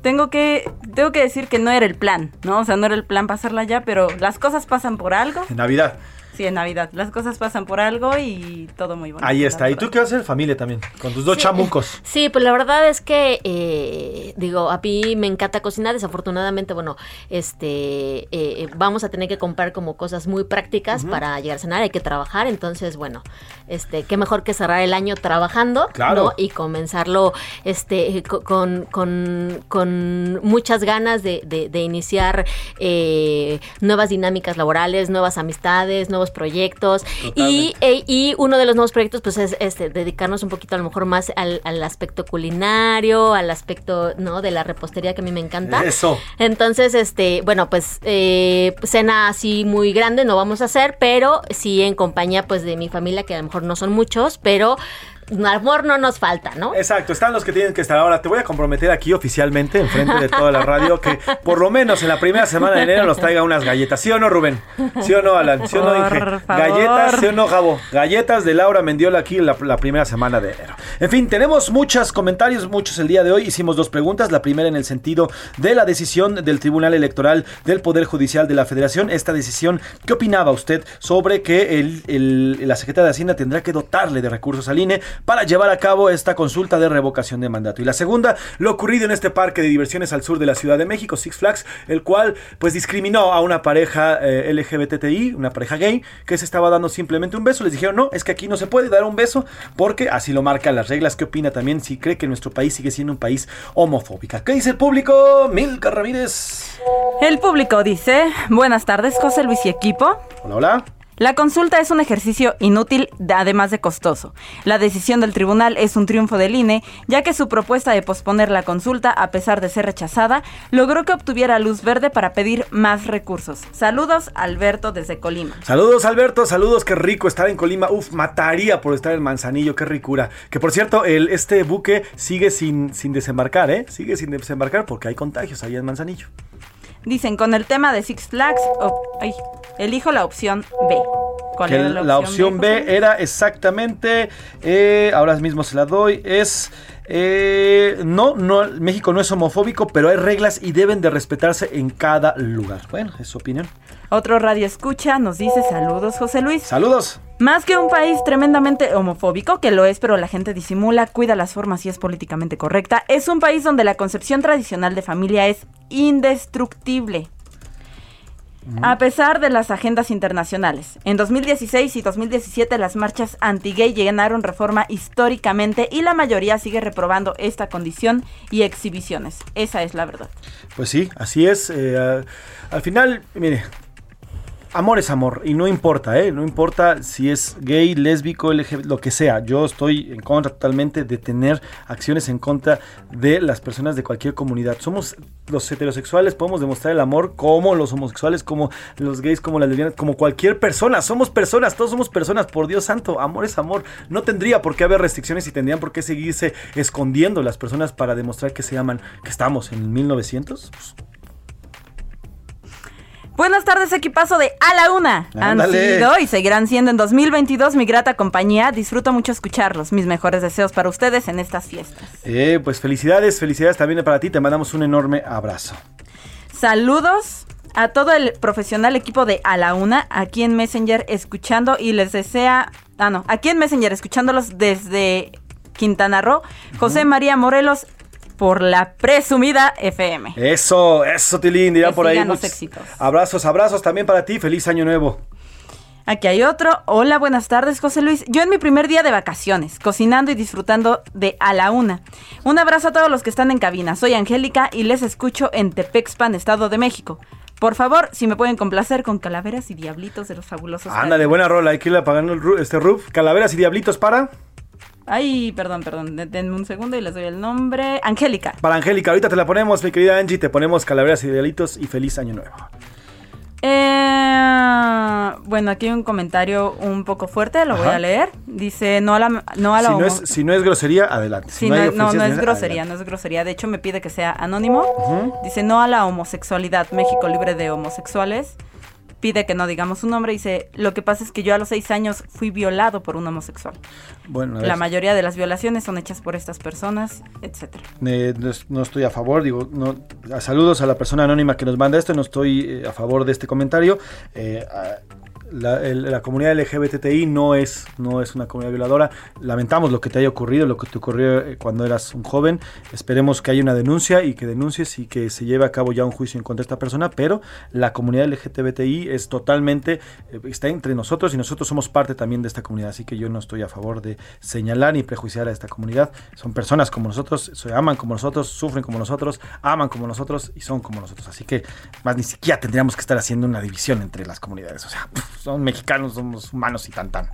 tengo que, tengo que decir que no era el plan, ¿no? O sea, no era el plan pasarla allá, pero las cosas pasan por algo. Navidad. Sí, en Navidad. Las cosas pasan por algo y todo muy bonito. Ahí está. ¿Y tú qué vas a hacer familia también? Con tus dos Sí. chamucos. Sí, pues la verdad es que, eh, digo, a mí me encanta cocinar. Desafortunadamente, bueno, este, eh, vamos a tener que comprar como cosas muy prácticas para llegar a cenar. Hay que trabajar. Entonces, bueno, este, qué mejor que cerrar el año trabajando, Claro. ¿no? Y comenzarlo, este, co- con, con, con muchas ganas de, de- de iniciar eh, nuevas dinámicas laborales, nuevas amistades, nuevos proyectos. Y, e- y uno de los nuevos proyectos, pues, es este, dedicarnos un poquito a lo mejor más al, al aspecto culinario, al aspecto, ¿no? De la repostería que a mí me encanta. Eso. Entonces, este, bueno, pues eh, cena así muy grande no vamos a hacer, pero sí en compañía pues de mi familia, que a lo mejor no son muchos, pero amor no nos falta, ¿no? Exacto, están los que tienen que estar. Ahora te voy a comprometer aquí oficialmente, enfrente de toda la radio, que por lo menos en la primera semana de enero nos traiga unas galletas. ¿Sí o no, Rubén? ¿Sí o no, Alan? ¿Sí o no, Inge? Galletas, ¿sí o no, Gabo? Galletas de Laura Mendiola aquí en la, la primera semana de enero. En fin, tenemos muchos comentarios, muchos el día de hoy. Hicimos dos preguntas. La primera en el sentido de la decisión del Tribunal Electoral del Poder Judicial de la Federación. Esta decisión, ¿qué opinaba usted sobre que el- el- la Secretaría de Hacienda tendrá que dotarle de recursos al INE para llevar a cabo esta consulta de revocación de mandato? Y la segunda, lo ocurrido en este parque de diversiones al sur de la Ciudad de México, Six Flags, el cual pues discriminó a una pareja eh, LGBTI, una pareja gay, que se estaba dando simplemente un beso. Les dijeron, no, es que aquí no se puede dar un beso porque así lo marcan las reglas. ¿Qué opina también si cree que nuestro país sigue siendo un país homofóbica? ¿Qué dice el público? Milka Ramírez. El público dice, buenas tardes José Luis y equipo. Hola, hola. La consulta es un ejercicio inútil, de- además de costoso. La decisión del tribunal es un triunfo del INE, ya que su propuesta de posponer la consulta, a pesar de ser rechazada, logró que obtuviera luz verde para pedir más recursos. Saludos, Alberto desde Colima. Saludos Alberto, saludos, qué rico estar en Colima. Uf, mataría por estar en Manzanillo, qué ricura. Que por cierto, el, este buque sigue sin, desembarcar, ¿eh? Sigue sin desembarcar porque hay contagios ahí en Manzanillo. Dicen, con el tema de Six Flags, ay, elijo la opción B. ¿Cuál Que era la, opción José? B era exactamente, eh, ahora mismo se la doy, es... eh, no, no, México no es homofóbico, pero hay reglas y deben de respetarse en cada lugar. Bueno, es su opinión. Otro radio escucha nos dice saludos José Luis. Saludos. Más que un país tremendamente homofóbico, que lo es, pero la gente disimula, cuida las formas y es políticamente correcta, es un país donde la concepción tradicional de familia es indestructible. A pesar de las agendas internacionales, en 2016 y 2017 las marchas anti-gay llenaron reforma históricamente y la mayoría sigue reprobando esta condición y exhibiciones. Esa es la verdad. Pues sí, así es. eh, al final, mire, amor es amor y no importa, ¿eh? No importa si es gay, lésbico, LGBT, lo que sea. Yo estoy en contra totalmente de tener acciones en contra de las personas de cualquier comunidad. Somos los heterosexuales, podemos demostrar el amor como los homosexuales, como los gays, como las lesbianas, como cualquier persona. Somos personas, todos somos personas, por Dios santo. Amor es amor. No tendría por qué haber restricciones y tendrían por qué seguirse escondiendo las personas para demostrar que se aman, que estamos en 1900. Pues, Buenas tardes, equipazo de A la Una. Han sido y seguirán siendo en 2022 mi grata compañía. Disfruto mucho escucharlos. Mis mejores deseos para ustedes en estas fiestas. Eh, pues felicidades, felicidades también para ti. Te mandamos un enorme abrazo. Saludos a todo el profesional equipo de A la Una, aquí en Messenger escuchando y les desea, ah no, aquí en Messenger escuchándolos desde Quintana Roo, José María Morelos por la presumida FM. Eso, eso, Tilín, dirán por ahí. Muchos éxitos. Abrazos, abrazos también para ti. Feliz año nuevo. Aquí hay otro. Hola, buenas tardes, José Luis. Yo en mi primer día de vacaciones, cocinando y disfrutando de A la Una. Un abrazo a todos los que están en cabina. Soy Angélica y les escucho en Tepexpan, Estado de México. Por favor, si me pueden complacer con calaveras y diablitos de los fabulosos. Ándale, buena rola. Hay que irle apagando el este roof. Calaveras y diablitos para. Ay, perdón, perdón. de- Denme un segundo y les doy el nombre. Angélica. Para Angélica. Ahorita te la ponemos, mi querida Angie. Te ponemos calaveras y diablitos y feliz año nuevo. Eh, bueno, aquí hay un comentario un poco fuerte, lo voy a leer. Dice, no a la, no a la Si no, es, si no es grosería, adelante. Si no, hay no, es grosería, adelante. no es grosería. De hecho, me pide que sea anónimo. Dice no a la homosexualidad. México libre de homosexuales. Pide que no digamos su nombre. Dice, lo que pasa es que yo a los seis años fui violado por un homosexual. Bueno, La mayoría de las violaciones son hechas por estas personas, etcétera. eh, no, es- no estoy a favor, digo, no, a- saludos a la persona anónima que nos manda esto, no estoy eh, a favor de este comentario. Eh, a- la, comunidad LGBTI no es, no es una comunidad violadora. Lamentamos lo que te haya ocurrido, lo que te ocurrió eh, cuando eras un joven. Esperemos que haya una denuncia y que denuncies y que se lleve a cabo ya un juicio en contra de esta persona, pero la comunidad LGBTI es totalmente, eh, está entre nosotros y nosotros somos parte también de esta comunidad, así que yo no estoy a favor de señalar ni prejuiciar a esta comunidad. Son personas como nosotros, se aman como nosotros, sufren como nosotros, aman como nosotros y son como nosotros. Así que más ni siquiera tendríamos que estar haciendo una división entre las comunidades. O sea, pf, son mexicanos, somos humanos y tan tan.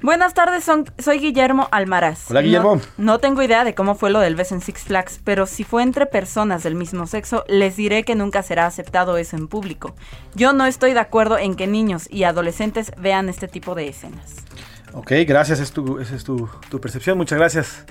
Buenas tardes, son- soy Guillermo Almaraz. Hola, Guillermo. No, no tengo idea de cómo fue lo del beso en Six Flags, pero si fue entre personas del mismo sexo, les diré que nunca será aceptado eso en público. Yo no estoy de acuerdo en que niños y adolescentes vean este tipo de escenas. Ok, gracias, es tu, esa es tu, tu percepción, muchas gracias.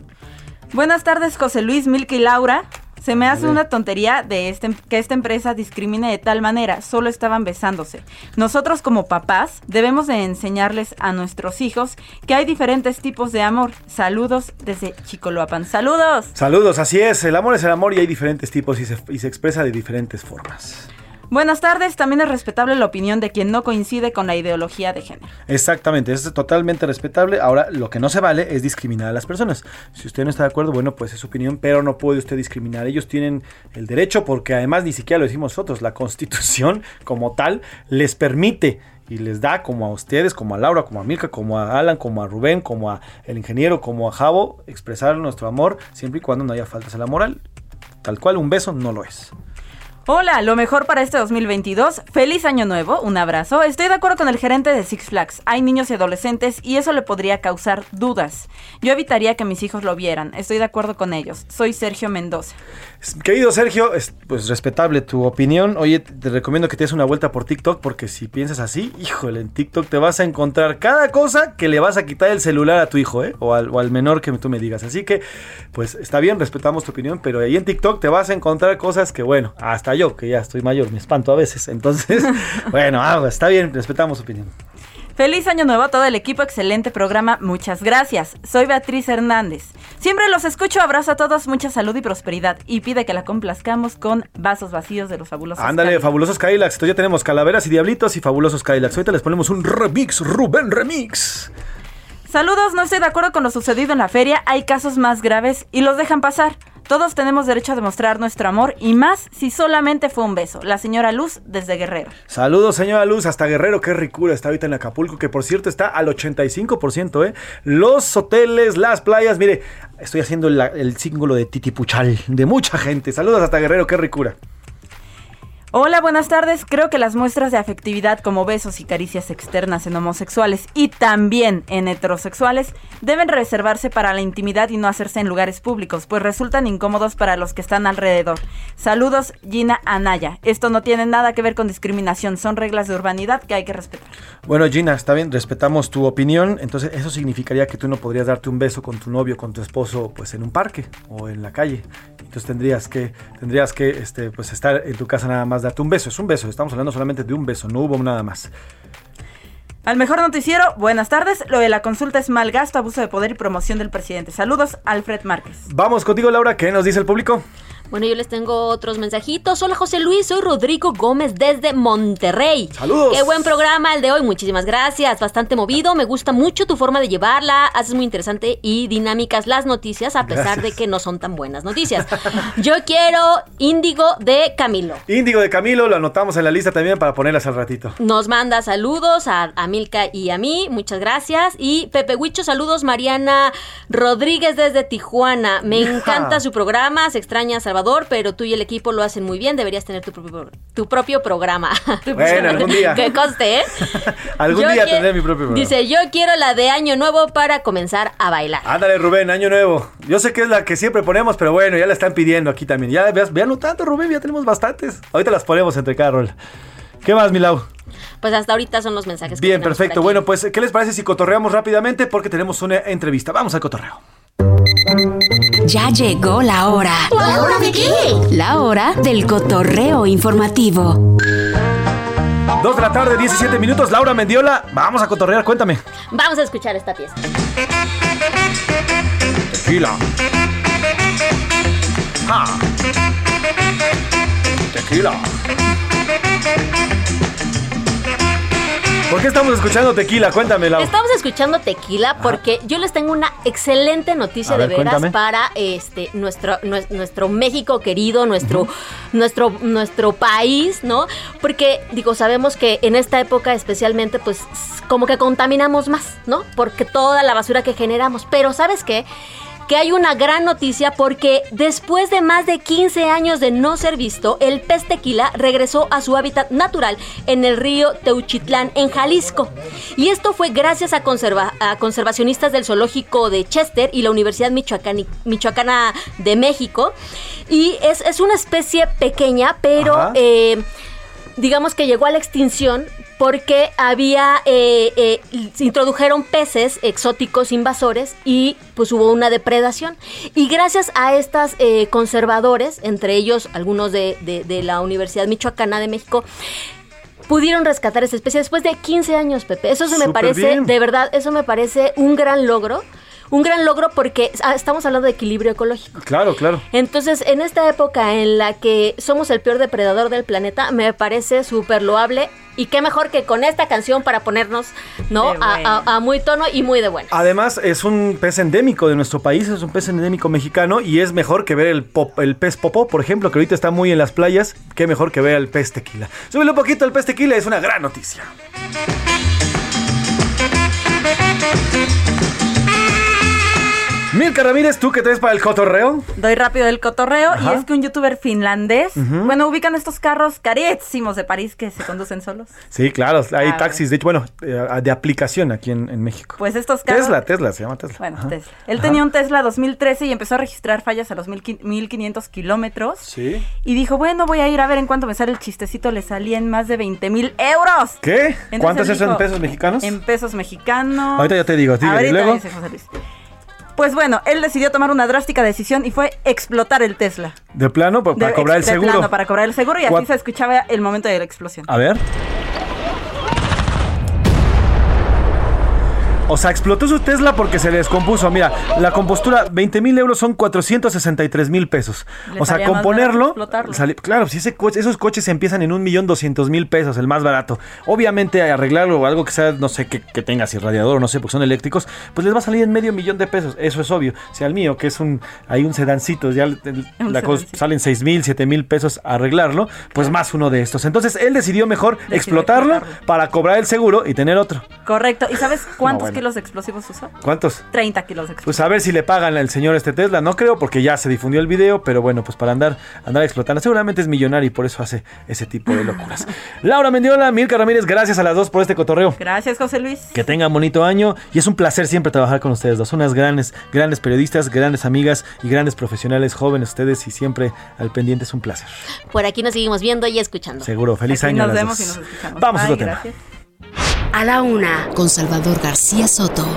Buenas tardes, José Luis, Milka y Laura. Se me hace una tontería de este, que esta empresa discrimine de tal manera. Solo estaban besándose. Nosotros como papás debemos de enseñarles a nuestros hijos que hay diferentes tipos de amor. Saludos desde Chicoloapan. Saludos. Saludos, así es, el amor es el amor y hay diferentes tipos y se, y se expresa de diferentes formas. Buenas tardes. También es respetable la opinión de quien no coincide con la ideología de género. Exactamente, es totalmente respetable. Ahora, lo que no se vale es discriminar a las personas. Si usted no está de acuerdo, bueno, pues es su opinión, pero no puede usted discriminar. Ellos tienen el derecho, porque además ni siquiera lo decimos nosotros, la constitución como tal les permite y les da como a ustedes, como a Laura, como a Milka, como a Alan, como a Rubén, como a el ingeniero, como a Javo, expresar nuestro amor siempre y cuando no haya faltas a la moral. Tal cual un beso no lo es. Hola, lo mejor para este 2022. Feliz año nuevo, un abrazo. Estoy de acuerdo con el gerente de Six Flags. Hay niños y adolescentes y eso le podría causar dudas. Yo evitaría que mis hijos lo vieran. Estoy de acuerdo con ellos. Soy Sergio Mendoza. Querido Sergio, es pues respetable tu opinión. Oye, te recomiendo que te des una vuelta por TikTok porque si piensas así, híjole, en TikTok te vas a encontrar cada cosa que le vas a quitar el celular a tu hijo, ¿eh? O al, o al menor que tú me digas. Así que, pues está bien, respetamos tu opinión, pero ahí en TikTok te vas a encontrar cosas que, bueno, hasta yo, que ya estoy mayor, me espanto a veces. Entonces, bueno, ah, está bien, respetamos tu opinión. Feliz año nuevo a todo el equipo, excelente programa, muchas gracias. Soy Beatriz Hernández. Siempre los escucho, abrazo a todos, mucha salud y prosperidad. Y pide que la complazcamos con vasos vacíos de los fabulosos. Ándale, Cadillacs. fabulosos Kylax. Entonces ya tenemos calaveras y diablitos y fabulosos Kylax. Ahorita les ponemos un remix, Rubén Remix. Saludos, no estoy de acuerdo con lo sucedido en la feria, hay casos más graves y los dejan pasar. Todos tenemos derecho a demostrar nuestro amor y más si solamente fue un beso. La señora Luz desde Guerrero. Saludos, señora Luz, hasta Guerrero, qué ricura está ahorita en Acapulco, que por cierto está al 85%, ¿eh? Los hoteles, las playas, mire, estoy haciendo la- el símbolo de titipuchal de mucha gente. Saludos hasta Guerrero, qué ricura. Hola, buenas tardes. Creo que las muestras de afectividad como besos y caricias externas en homosexuales y también en heterosexuales deben reservarse para la intimidad y no hacerse en lugares públicos, pues resultan incómodos para los que están alrededor. Saludos, Gina Anaya. Esto no tiene nada que ver con discriminación, son reglas de urbanidad que hay que respetar. Bueno, Gina, está bien, respetamos tu opinión. Entonces, eso significaría que tú no podrías darte un beso con tu novio, con tu esposo, pues en un parque o en la calle. Entonces tendrías que, tendrías que, este, pues estar en tu casa nada más darte un beso. Es un beso. Estamos hablando solamente de un beso. No hubo nada más. Al mejor noticiero, buenas tardes. Lo de la consulta es mal gasto, abuso de poder y promoción del presidente. Saludos, Alfred Márquez. Vamos contigo, Laura. ¿Qué nos dice el público? Bueno, yo les tengo otros mensajitos. Hola José Luis, soy Rodrigo Gómez desde Monterrey. Saludos. Qué buen programa el de hoy, muchísimas gracias. Bastante movido, me gusta mucho tu forma de llevarla. Haces muy interesante y dinámicas las noticias a pesar Gracias. de que no son tan buenas noticias. Yo quiero Índigo de Camilo. Índigo de Camilo, lo anotamos en la lista también para ponerlas al ratito. Nos manda saludos a, a Milka y a mí, muchas gracias. Y Pepe Huicho, saludos Mariana Rodríguez desde Tijuana. Me encanta su programa, se extraña a Salvador, pero tú y el equipo lo hacen muy bien, deberías tener tu propio, tu propio programa. Bueno, algún día. Que coste, ¿eh? Algún Yo día tendré mi propio programa. Dice, yo quiero la de Año Nuevo para comenzar a bailar. Ándale, Rubén, año nuevo. Yo sé que es la que siempre ponemos, pero bueno, ya la están pidiendo aquí también. Ya veas, veanlo tanto, Rubén, ya tenemos bastantes. Ahorita las ponemos entre cada rola. ¿Qué más, Milau? Pues hasta ahorita son los mensajes. que Bien, perfecto. Bueno, pues, ¿qué les parece si cotorreamos rápidamente? Porque tenemos una entrevista. Vamos al cotorreo. Ya llegó la hora. ¿La hora de qué? La hora del cotorreo informativo. Dos de la tarde, 17 minutos. Laura Mendiola, vamos a cotorrear, cuéntame. Vamos a escuchar esta pieza. Tequila. Ah. Tequila. ¿Por qué estamos escuchando tequila? Cuéntame, Laura. Estamos escuchando Tequila porque yo les tengo una excelente noticia A de ver, veras cuéntame. para este nuestro nues- nuestro México querido, nuestro nuestro nuestro país, ¿no? Porque digo, sabemos que en esta época especialmente pues como que contaminamos más, ¿no? Porque toda la basura que generamos, pero ¿sabes qué? Que hay una gran noticia porque después de más de 15 años de no ser visto, el pez tequila regresó a su hábitat natural en el río Teuchitlán, en Jalisco. Y esto fue gracias a, conserva- a conservacionistas del zoológico de Chester y la Universidad Michoacana de México. Y es, es una especie pequeña, pero... Eh, digamos que llegó a la extinción porque había, eh, eh, se introdujeron peces exóticos invasores y pues hubo una depredación. Y gracias a estas eh, conservadores, entre ellos algunos de, de- de la Universidad Michoacana de México, pudieron rescatar esta especie después de 15 años, Pepe. Eso se me parece, bien. de verdad, eso me parece un gran logro. Un gran logro porque ah, estamos hablando de equilibrio ecológico. Claro, claro. Entonces, en esta época en la que somos el peor depredador del planeta, me parece súper loable. Y qué mejor que con esta canción para ponernos, ¿no? A, buena. a- a muy tono y muy de buena. Además, es un pez endémico de nuestro país, es un pez endémico mexicano y es mejor que ver el, pop- el pez popó, por ejemplo, que ahorita está muy en las playas. Qué mejor que ver el pez tequila. Súbele un poquito el pez tequila, es una gran noticia. Milka Ramírez, ¿tú qué traes para el cotorreo? Doy rápido el cotorreo Ajá. y es que un youtuber finlandés, bueno, ubican estos carros carísimos de París que se conducen solos. Sí, claro, hay Ah, taxis, de hecho, bueno, eh, de aplicación aquí en, en México. Pues estos carros... Tesla, Tesla, se llama Tesla. Bueno, Ajá. Tesla. Él Ajá. tenía un Tesla 2013 y empezó a registrar fallas a los 1500 1500 kilómetros. Sí. Y dijo, bueno, voy a ir a ver en cuánto me sale el chistecito. Le salían más de 20 mil euros. ¿Qué? Entonces ¿Cuántos es en dijo, pesos mexicanos? En pesos mexicanos. Ahorita ya te digo, diga, y Ahorita luego. dice José Luis. Pues bueno, él decidió tomar una drástica decisión y fue explotar el Tesla. De plano, pa- para De- cobrar el de seguro. plano, para cobrar el seguro y así se escuchaba el momento de la explosión. A ver. O sea, explotó su Tesla porque se descompuso. Mira, la compostura, 20 mil euros son 463 mil pesos. Le o sea, componerlo. sale- claro, si ese coche, esos coches empiezan en un millón doscientos mil pesos, el más barato. Obviamente, arreglarlo o algo que sea, no sé, que, que tenga así radiador o no sé, porque son eléctricos, pues les va a salir en medio millón de pesos. Eso es obvio. O sea, el mío, que es un, hay un sedancito, ya el- el- Un la cosa- salen 6 mil, 7 mil pesos arreglarlo, pues más uno de estos. Entonces, él decidió mejor explotarlo, explotarlo. para cobrar el seguro y tener otro. Correcto. ¿Y sabes cuántos bueno. Kilos de explosivos usó? ¿Cuántos? 30 kilos de explosivos. Pues a ver si le pagan al señor este Tesla. No creo porque ya se difundió el video, pero bueno, pues para andar, andar explotando. Seguramente es millonario y por eso hace ese tipo de locuras. Laura Mendiola, Milka Ramírez, gracias a las dos por este cotorreo. Gracias, José Luis. Que tengan bonito año y es un placer siempre trabajar con ustedes dos. Unas grandes, grandes periodistas, grandes amigas y grandes profesionales jóvenes ustedes y siempre al pendiente es un placer. Por aquí nos seguimos viendo y escuchando. Seguro. Feliz Aquí año. a nos las vemos dos. y nos escuchamos. Vamos a otro tema. A la una, con Salvador García Soto.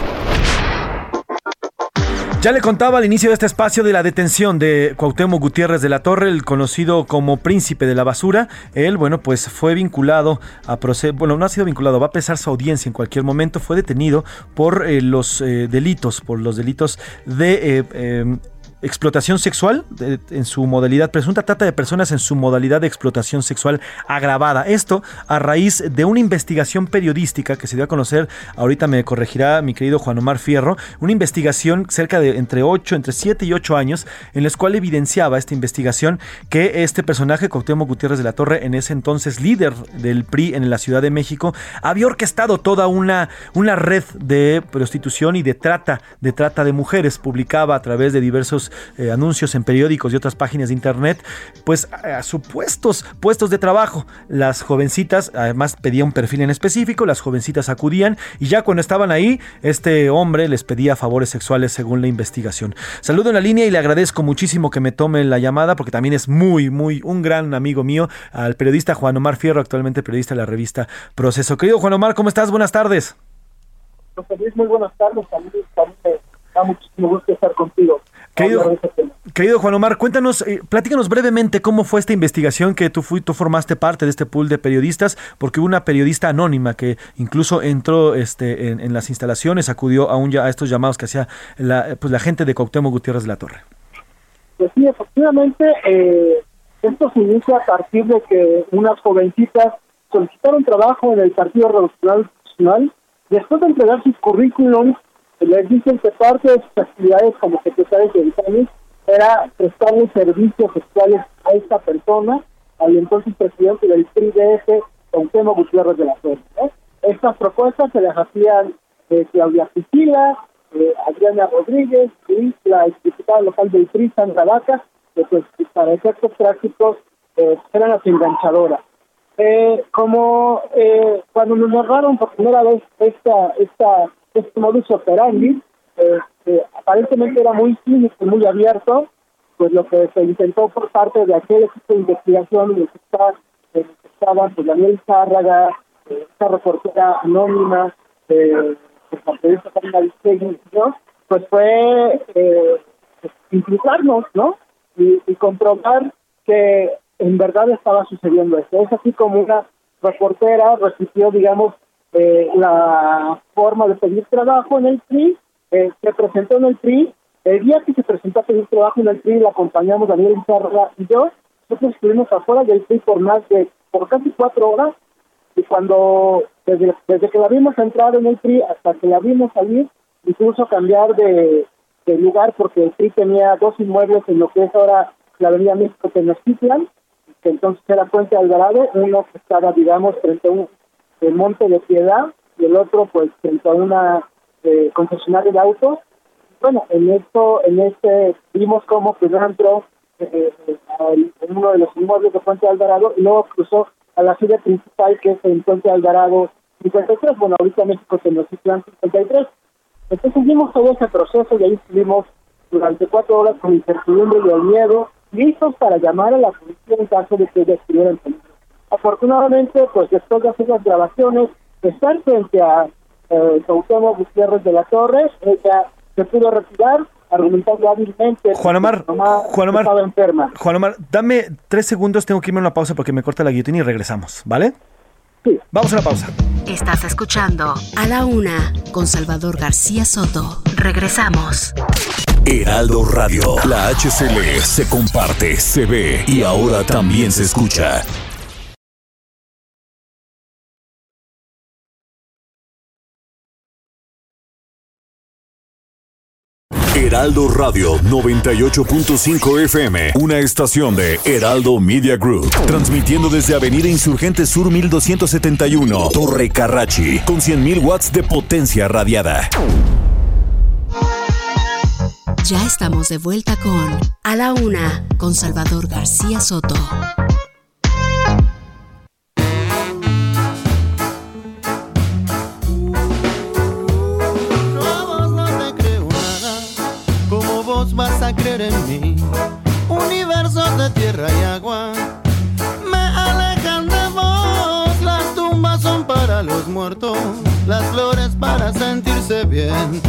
Ya le contaba al inicio de este espacio de la detención de Cuauhtémoc Gutiérrez de la Torre, el conocido como príncipe de la basura. Él, bueno, pues fue vinculado a proceso, bueno, no ha sido vinculado, va a pesar su audiencia en cualquier momento. Fue detenido por eh, los eh, delitos, por los delitos de... eh, eh, explotación sexual en su modalidad, presunta trata de personas en su modalidad de explotación sexual agravada. Esto a raíz de una investigación periodística que se dio a conocer, ahorita me corregirá mi querido Juan Omar Fierro, una investigación cerca de entre 8, entre 7 y 8 años, en la cual evidenciaba esta investigación que este personaje, Cuauhtémoc Gutiérrez de la Torre, en ese entonces líder del PRI en la Ciudad de México, había orquestado toda una, una red de prostitución y de trata, de trata de mujeres. Publicaba a través de diversos eh, anuncios en periódicos y otras páginas de internet, pues a, supuestos puestos de trabajo. Las jovencitas, además pedía un perfil en específico, las jovencitas acudían y ya cuando estaban ahí, este hombre les pedía favores sexuales según la investigación. Saludo en la línea y le agradezco muchísimo que me tome la llamada porque también es muy, muy un gran amigo mío, al periodista Juan Omar Fierro, actualmente periodista de la revista Proceso. Querido Juan Omar, ¿cómo estás? Buenas tardes. muy buenas tardes. Saludos, da muchísimo gusto estar contigo. Querido, Juan Omar, cuéntanos, eh, platícanos brevemente cómo fue esta investigación que tú, tú formaste parte de este pool de periodistas, porque hubo una periodista anónima que incluso entró este, en, las instalaciones, acudió a, un, a estos llamados que hacía la, pues, la gente de Cuauhtémoc Gutiérrez de la Torre. Pues sí, efectivamente, eh, esto se inicia a partir de que unas jovencitas solicitaron trabajo en el Partido Revolucionario Nacional, después de entregar sus currículums les dicen que parte de sus actividades como secretarios de exámenes era prestarle servicios sexuales a esta persona, al entonces presidente del PRI-DF, Cuauhtémoc Gutiérrez de la Fuerza. Estas propuestas se las hacían eh, Claudia Sicilia, eh, Adriana Rodríguez y la diputada local del PRI, Sandra Vaca, que pues para efectos prácticos eh, eran las enganchadoras. Eh, como eh, cuando nos narraron por primera vez esta esta este modus operandi, eh, aparentemente era muy cínico y muy abierto, pues lo que se intentó por parte de aquel equipo de investigación en el que está, estaban pues, Daniel Zárraga, eh, esta reportera anónima, eh, la periodista pues fue eh, implicarnos, ¿no? Y, y comprobar que en verdad estaba sucediendo esto. Es así como una reportera repitió, digamos, eh, la forma de pedir trabajo en el PRI, eh, se presentó en el PRI, el día que se presentó a pedir trabajo en el PRI, la acompañamos Daniel Izarra y yo, nosotros estuvimos afuera del PRI por más de, por casi cuatro horas, y cuando, desde, desde que la vimos entrar en el PRI hasta que la vimos salir, incluso cambiar de, de lugar porque el PRI tenía dos inmuebles en lo que es ahora la Avenida México Tenochtitlan, que entonces era Puente Alvarado, uno que estaba, digamos, frente a un el Monte de Piedad y el otro pues frente a una eh, concesionaria de autos. Bueno, en esto, en este vimos cómo primero entró eh, en uno de los inmuebles de Puente Alvarado y luego cruzó a la ciudad principal que es en Puente Alvarado 53, bueno, ahorita México nos 53. Entonces vimos todo ese proceso y ahí estuvimos durante cuatro horas con incertidumbre y el miedo, listos para llamar a la policía en caso de que ella estuviera en peligro. Afortunadamente, pues después de hacer las grabaciones, estar frente a eh, Gutiérrez de la Torre, ella se pudo retirar argumentando hábilmente Juan Omar, Juan Omar, estaba enferma. Juan Omar, dame tres segundos, tengo que irme a una pausa porque me corta la guillotina y regresamos, ¿vale? Sí. Vamos a una pausa. Estás escuchando A la Una con Salvador García Soto. Regresamos. Heraldo Radio, la HCL se comparte, se ve y ahora también se escucha. Heraldo Radio 98.5 FM, una estación de Heraldo Media Group, transmitiendo desde Avenida Insurgente Sur 1271, Torre Carrachi, con 100.000 watts de potencia radiada. Ya estamos de vuelta con A la Una, con Salvador García Soto. Creer en mí. Universos de tierra y agua me alejan de vos. Las tumbas son para los muertos, las flores para sentirse bien.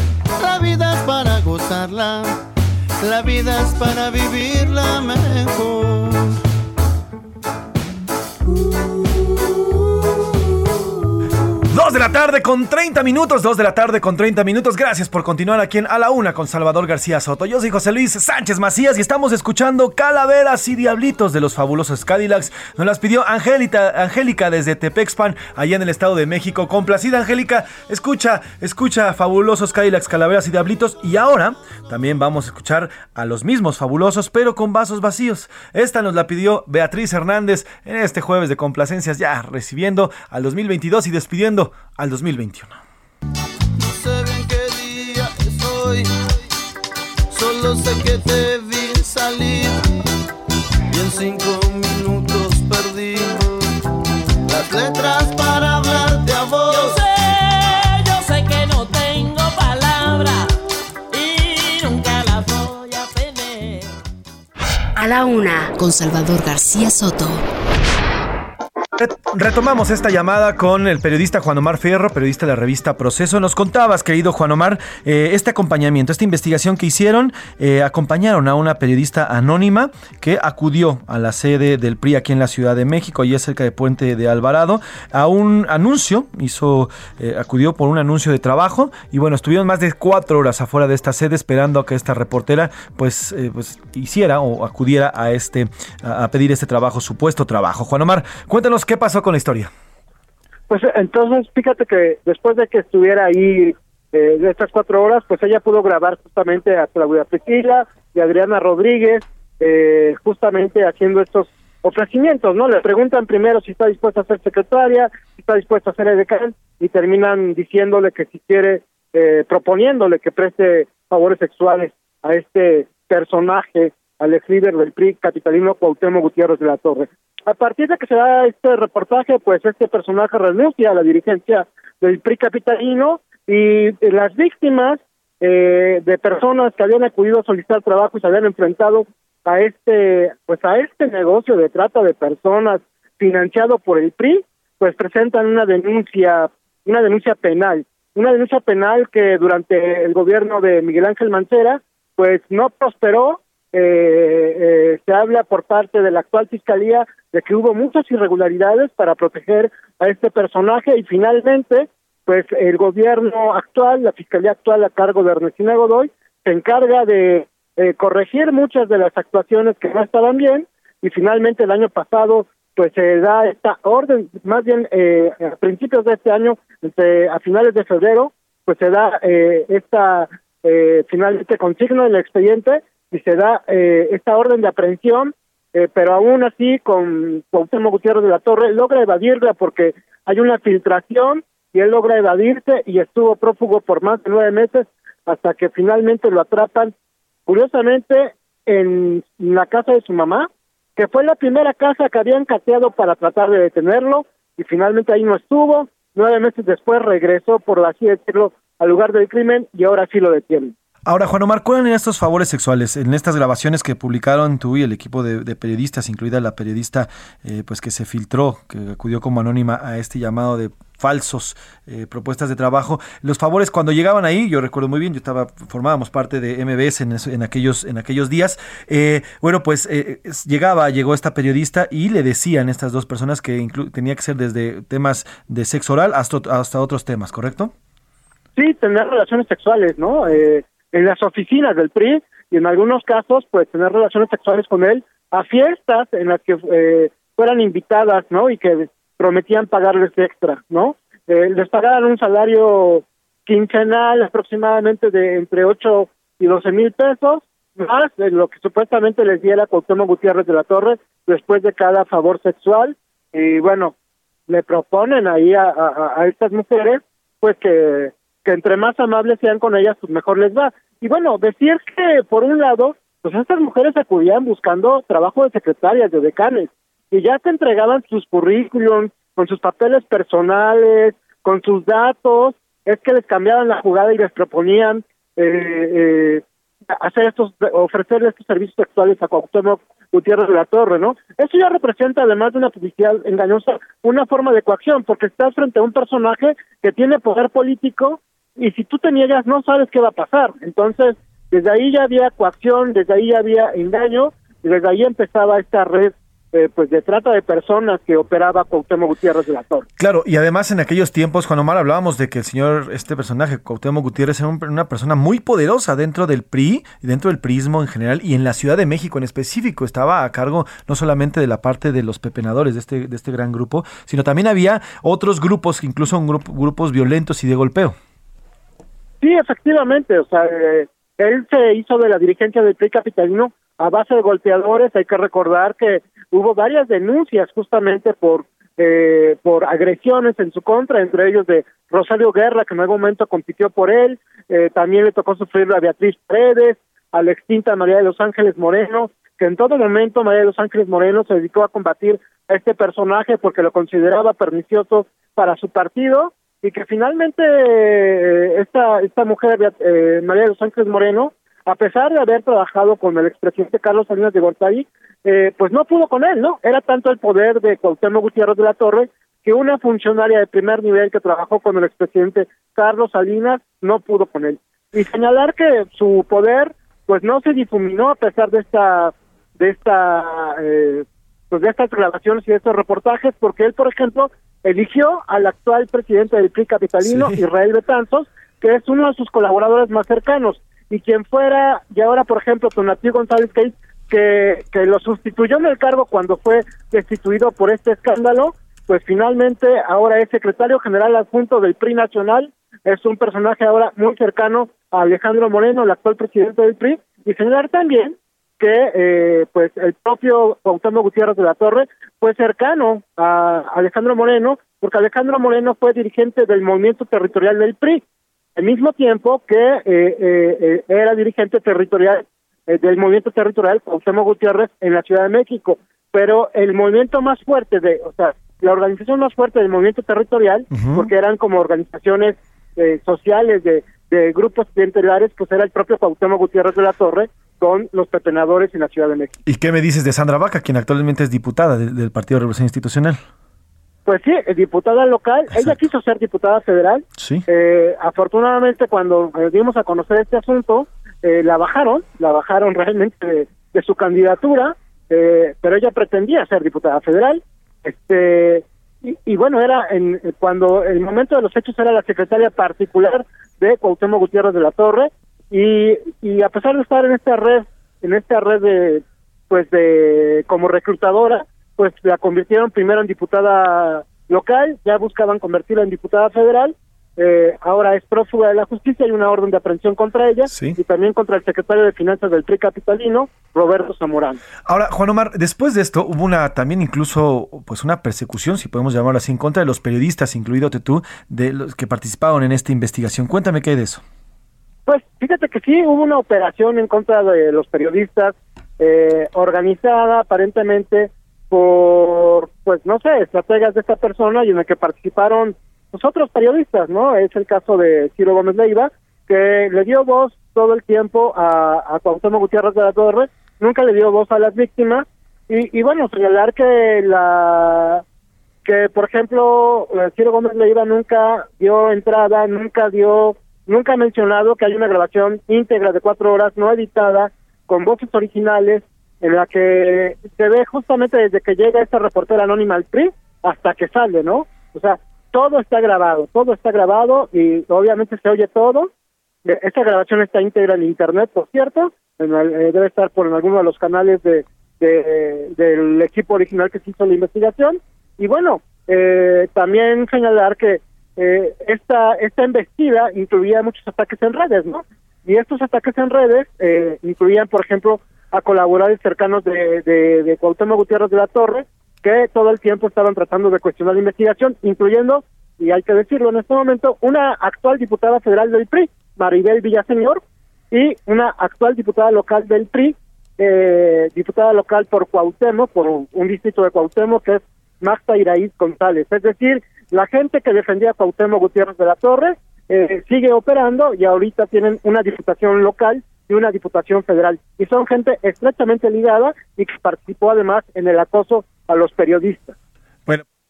La vida es para gozarla, la vida es para vivirla mejor. 12 2 de la tarde con 30 minutos, 2 de la tarde con 30 minutos. Gracias por continuar aquí en A la Una con Salvador García Soto. Yo soy José Luis Sánchez Macías y estamos escuchando Calaveras y Diablitos de los fabulosos Cadillacs. Nos las pidió Angélica, Angélica desde Tepexpan, allá en el Estado de México. Complacida, Angélica. Escucha, escucha fabulosos Cadillacs, Calaveras y Diablitos. Y ahora también vamos a escuchar a los mismos fabulosos, pero con vasos vacíos. Esta nos la pidió Beatriz Hernández en este jueves de complacencias, ya recibiendo al 2022 y despidiendo al 2021. No sé bien qué día es hoy, solo sé que te vi salir y en cinco minutos perdí las letras para hablarte a vos. Yo sé, yo sé que no tengo palabras y nunca las voy a tener. A la una, con Salvador García Soto. Retomamos esta llamada con el periodista Juan Omar Fierro, periodista de la revista Proceso. Nos contabas, querido Juan Omar, eh, este acompañamiento, esta investigación que hicieron, eh, acompañaron a una periodista anónima que acudió a la sede del PRI aquí en la Ciudad de México, allí cerca de Puente de Alvarado, a un anuncio, hizo, eh, acudió por un anuncio de trabajo y bueno, estuvieron más de cuatro horas afuera de esta sede esperando a que esta reportera pues, pues hiciera o acudiera a este, a, a pedir este trabajo, supuesto trabajo. Juan Omar, cuéntanos qué pasó con la historia. Pues entonces, fíjate que después de que estuviera ahí eh, de estas cuatro horas, pues ella pudo grabar justamente a Claudia Priscila y a Adriana Rodríguez, eh, justamente haciendo estos ofrecimientos, ¿no? Le preguntan primero si está dispuesta a ser secretaria, si está dispuesta a ser edecán, y terminan diciéndole que si quiere, eh, proponiéndole que preste favores sexuales a este personaje, al ex líder del PRI capitalino Cuauhtémoc Gutiérrez de la Torre. A partir de que se da este reportaje, pues este personaje renuncia a la dirigencia del PRI capitalino y las víctimas eh, de personas que habían acudido a solicitar trabajo y se habían enfrentado a este, pues a este negocio de trata de personas financiado por el PRI, pues presentan una denuncia, una denuncia penal, una denuncia penal que durante el gobierno de Miguel Ángel Mancera, pues no prosperó eh, se habla por parte de la actual fiscalía de que hubo muchas irregularidades para proteger a este personaje y finalmente pues el gobierno actual, la fiscalía actual a cargo de Ernestina Godoy, se encarga de eh, corregir muchas de las actuaciones que no estaban bien y finalmente el año pasado pues se da esta orden, más bien eh, a principios de este año, a finales de febrero, pues se da eh, esta eh, finalmente consigna el expediente y se da eh, esta orden de aprehensión, eh, pero aún así con Cuauhtémoc Gutiérrez de la Torre logra evadirla porque hay una filtración y él logra evadirse y estuvo prófugo por más de nueve meses hasta que finalmente lo atrapan, curiosamente, en la casa de su mamá, que fue la primera casa que habían cateado para tratar de detenerlo y finalmente ahí no estuvo, nueve meses después regresó, por así decirlo, al lugar del crimen y ahora sí lo detienen. Ahora, Juan Omar, ¿cuáles eran estos favores sexuales? En estas grabaciones que publicaron tú y el equipo de, periodistas, incluida la periodista eh, pues que se filtró, que acudió como anónima a este llamado de falsos eh, propuestas de trabajo. Los favores cuando llegaban ahí, yo recuerdo muy bien, yo estaba formábamos parte de MBS en, aquellos en aquellos días. eh, bueno, pues eh, llegaba, llegó esta periodista y le decían estas dos personas que tenía que ser desde temas de sexo oral hasta, hasta otros temas, ¿correcto? Sí, tener relaciones sexuales, ¿no? Eh, en las oficinas del PRI y en algunos casos, pues tener relaciones sexuales con él a fiestas en las que eh, fueran invitadas, ¿no? Y que prometían pagarles extra, ¿no? Eh, les pagaban un salario quincenal aproximadamente de entre 8 y 12 mil pesos, más de lo que supuestamente les diera Cuauhtémoc Gutiérrez de la Torre después de cada favor sexual. Y bueno, le proponen ahí a, a, a estas mujeres, pues que, que entre más amables sean con ellas, pues mejor les va. Y bueno, decir que por un lado, pues estas mujeres acudían buscando trabajo de secretarias, de decanes, y ya te entregaban sus currículums, con sus papeles personales, con sus datos, es que les cambiaban la jugada y les proponían eh, eh, hacer estos, ofrecer estos servicios sexuales a Cuauhtémoc Gutiérrez de la Torre, ¿no? Eso ya representa, además de una publicidad engañosa, una forma de coacción, porque estás frente a un personaje que tiene poder político y si tú te niegas no sabes qué va a pasar. Entonces, desde ahí ya había coacción, desde ahí ya había engaño y desde ahí empezaba esta red eh, pues de trata de personas que operaba Cuauhtémoc Gutiérrez de la Torre. Claro, y además en aquellos tiempos, Juan Omar, hablábamos de que el señor, este personaje, Cuauhtémoc Gutiérrez, era una persona muy poderosa dentro del PRI, y dentro del PRIismo en general, y en la Ciudad de México en específico. Estaba a cargo no solamente de la parte de los pepenadores de este, de este gran grupo, sino también había otros grupos, incluso un grupo, grupos violentos y de golpeo. Sí, efectivamente, o sea, eh, él se hizo de la dirigencia del PRI capitalino a base de golpeadores. Hay que recordar que hubo varias denuncias justamente por eh, por agresiones en su contra, entre ellos de Rosario Guerra, que en algún momento compitió por él, eh, también le tocó sufrir a Beatriz Paredes, a la extinta María de los Ángeles Moreno, que en todo momento María de los Ángeles Moreno se dedicó a combatir a este personaje porque lo consideraba pernicioso para su partido y que finalmente eh, esta esta mujer eh, María de los Ángeles Moreno a pesar de haber trabajado con el expresidente Carlos Salinas de Gortari, eh, pues no pudo con él, ¿no? Era tanto el poder de Cuauhtémoc Gutiérrez de la Torre que una funcionaria de primer nivel que trabajó con el expresidente Carlos Salinas no pudo con él. Y señalar que su poder pues no se difuminó a pesar de esta de esta eh, pues de estas grabaciones y de estos reportajes porque él por ejemplo eligió al actual presidente del PRI capitalino Israel Betanzos que es uno de sus colaboradores más cercanos y quien fuera, y ahora por ejemplo Tonatí González Case, que, que lo sustituyó en el cargo cuando fue destituido por este escándalo, pues finalmente ahora es secretario general adjunto del PRI nacional, es un personaje ahora muy cercano a Alejandro Moreno, el actual presidente del PRI, y señalar también que eh, pues el propio Cuauhtémoc Gutiérrez de la Torre fue cercano a Alejandro Moreno, porque Alejandro Moreno fue dirigente del movimiento territorial del PRI, al mismo tiempo que eh, eh, eh, era dirigente territorial del movimiento territorial Cuauhtémoc Gutiérrez en la Ciudad de México, pero el movimiento más fuerte de, o sea, la organización más fuerte del movimiento territorial, porque eran como organizaciones sociales de, de grupos clientelares, pues era el propio Cuauhtémoc Gutiérrez de la Torre con los pepenadores en la Ciudad de México. ¿Y qué me dices de Sandra Vaca, quien actualmente es diputada del Partido de Revolución Institucional? Pues sí, diputada local. Ella quiso ser diputada federal. Sí. Eh, afortunadamente, cuando eh, dimos a conocer este asunto, eh, la bajaron, la bajaron realmente de, su candidatura, pero ella pretendía ser diputada federal. Este y, bueno, era en cuando el momento de los hechos era la secretaria particular de Cuauhtémoc Gutiérrez de la Torre y, y a pesar de estar en esta red, en esta red de pues de como reclutadora, pues la convirtieron primero en diputada local, ya buscaban convertirla en diputada federal, eh, ahora es prófuga de la justicia, hay una orden de aprehensión contra ella y también contra el secretario de Finanzas del PRI capitalino, Roberto Zamorán. Ahora, Juan Omar, después de esto hubo una también incluso pues una persecución, si podemos llamarlo así, en contra de los periodistas, incluido tú, de los que participaron en esta investigación. Cuéntame qué hay de eso. Pues fíjate que sí, hubo una operación en contra de los periodistas eh, organizada aparentemente por, pues no sé, estrategas de esta persona y en el que participaron los otros periodistas, ¿no? Es el caso de Ciro Gómez Leiva, que le dio voz todo el tiempo a, a Cuauhtémoc Gutiérrez de la Torre, nunca le dio voz a las víctimas, y, y bueno, señalar que la que por ejemplo eh, Ciro Gómez Leiva nunca dio entrada, nunca dio, nunca ha mencionado que hay una grabación íntegra de cuatro horas no editada, con voces originales, en la que se ve justamente desde que llega esta reportera anónima al PRI hasta que sale, ¿no? O sea, todo está grabado, todo está grabado y obviamente se oye todo. E, esta grabación está íntegra en internet, por cierto, eh, debe estar por en alguno de los canales de, del equipo original que se hizo la investigación. Y bueno, eh, también señalar que eh, esta esta embestida incluía muchos ataques en redes, ¿no? Y estos ataques en redes eh, incluían, por ejemplo, a colaboradores cercanos de, de, Cuauhtémoc Gutiérrez de la Torre, que todo el tiempo estaban tratando de cuestionar la investigación, incluyendo, y hay que decirlo en este momento, una actual diputada federal del PRI, Maribel Villaseñor, y una actual diputada local del PRI, eh, diputada local por Cuauhtémoc, por un, distrito de Cuauhtémoc, que es Magda Iraíz González. Es decir, la gente que defendía a Cuauhtémoc Gutiérrez de la Torre eh, sigue operando y ahorita tienen una diputación local y una diputación federal. Y son gente estrechamente ligada y que participó además en el acoso a los periodistas.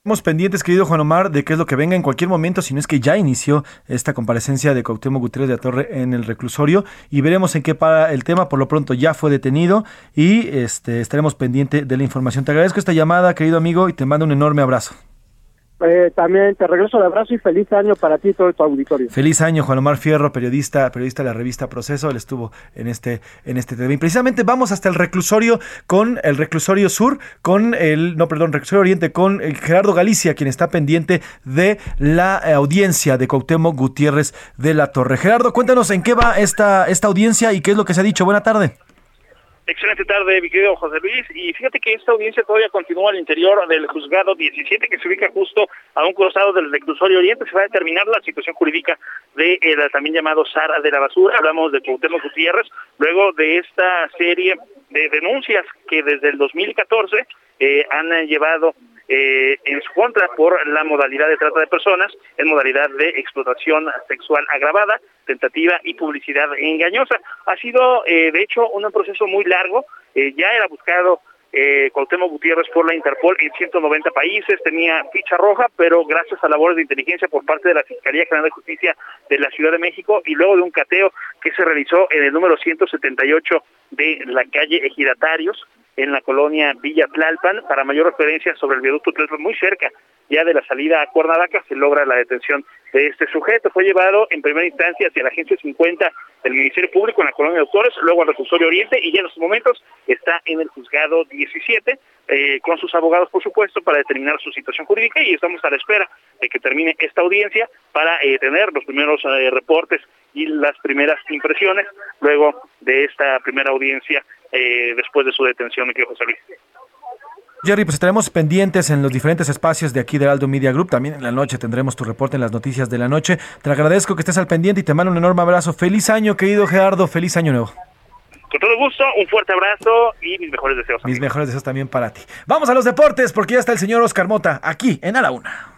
Estamos pendientes, querido Juan Omar, de qué es lo que venga en cualquier momento, si no es que ya inició esta comparecencia de Cuauhtémoc Gutiérrez de la Torre en el reclusorio y veremos en qué para el tema. Por lo pronto ya fue detenido y este, estaremos pendientes de la información. Te agradezco esta llamada, querido amigo, y te mando un enorme abrazo. Eh, también te regreso el abrazo y feliz año para ti y todo tu auditorio. Feliz año, Juan Omar Fierro, periodista, periodista de la revista Proceso. Él estuvo en este, en este tema. Y precisamente vamos hasta el reclusorio con el reclusorio sur, con el, no, perdón, reclusorio oriente, con Gerardo Galicia, quien está pendiente de la eh, audiencia de Cuauhtémoc Gutiérrez de la Torre. Gerardo, cuéntanos en qué va esta, esta audiencia y qué es lo que se ha dicho. Buena tarde. Excelente tarde, mi querido José Luis. Y fíjate que esta audiencia todavía continúa al interior del juzgado 17, que se ubica justo a un costado del reclusorio oriente. Se va a determinar la situación jurídica de el también llamado Sara de la Basura. Hablamos de Cuauhtémoc Gutiérrez, luego de esta serie de denuncias que desde el 2014 eh, han llevado eh, en su contra por la modalidad de trata de personas, en modalidad de explotación sexual agravada, tentativa y publicidad engañosa. Ha sido, eh, de hecho, un proceso muy largo. Eh, ya era buscado eh, Cuauhtémoc Gutiérrez por la Interpol en 190 países, tenía ficha roja, pero gracias a labores de inteligencia por parte de la Fiscalía General de Justicia de la Ciudad de México y luego de un cateo que se realizó en el número 178 de la calle Ejidatarios, en la colonia Villa Tlalpan. Para mayor referencia sobre el viaducto Tlalpan, muy cerca ya de la salida a Cuernavaca, se logra la detención de este sujeto. Fue llevado en primera instancia hacia la agencia 50 del Ministerio Público en la colonia de Autores, luego al reclusorio Oriente y ya en estos momentos está en el juzgado 17 eh, con sus abogados, por supuesto, para determinar su situación jurídica y estamos a la espera de que termine esta audiencia para eh, tener los primeros eh, reportes y las primeras impresiones luego de esta primera audiencia eh, después de su detención, mi querido José Luis. Jerry, pues estaremos pendientes en los diferentes espacios de aquí de Aldo Media Group. También en la noche tendremos tu reporte en las noticias de la noche. Te agradezco que estés al pendiente y te mando un enorme abrazo. Feliz año, querido Gerardo. Feliz año nuevo. Con todo gusto, un fuerte abrazo y mis mejores deseos. Mis mejores deseos también para ti. Vamos a los deportes porque ya está el señor Oscar Mota aquí en A la Una.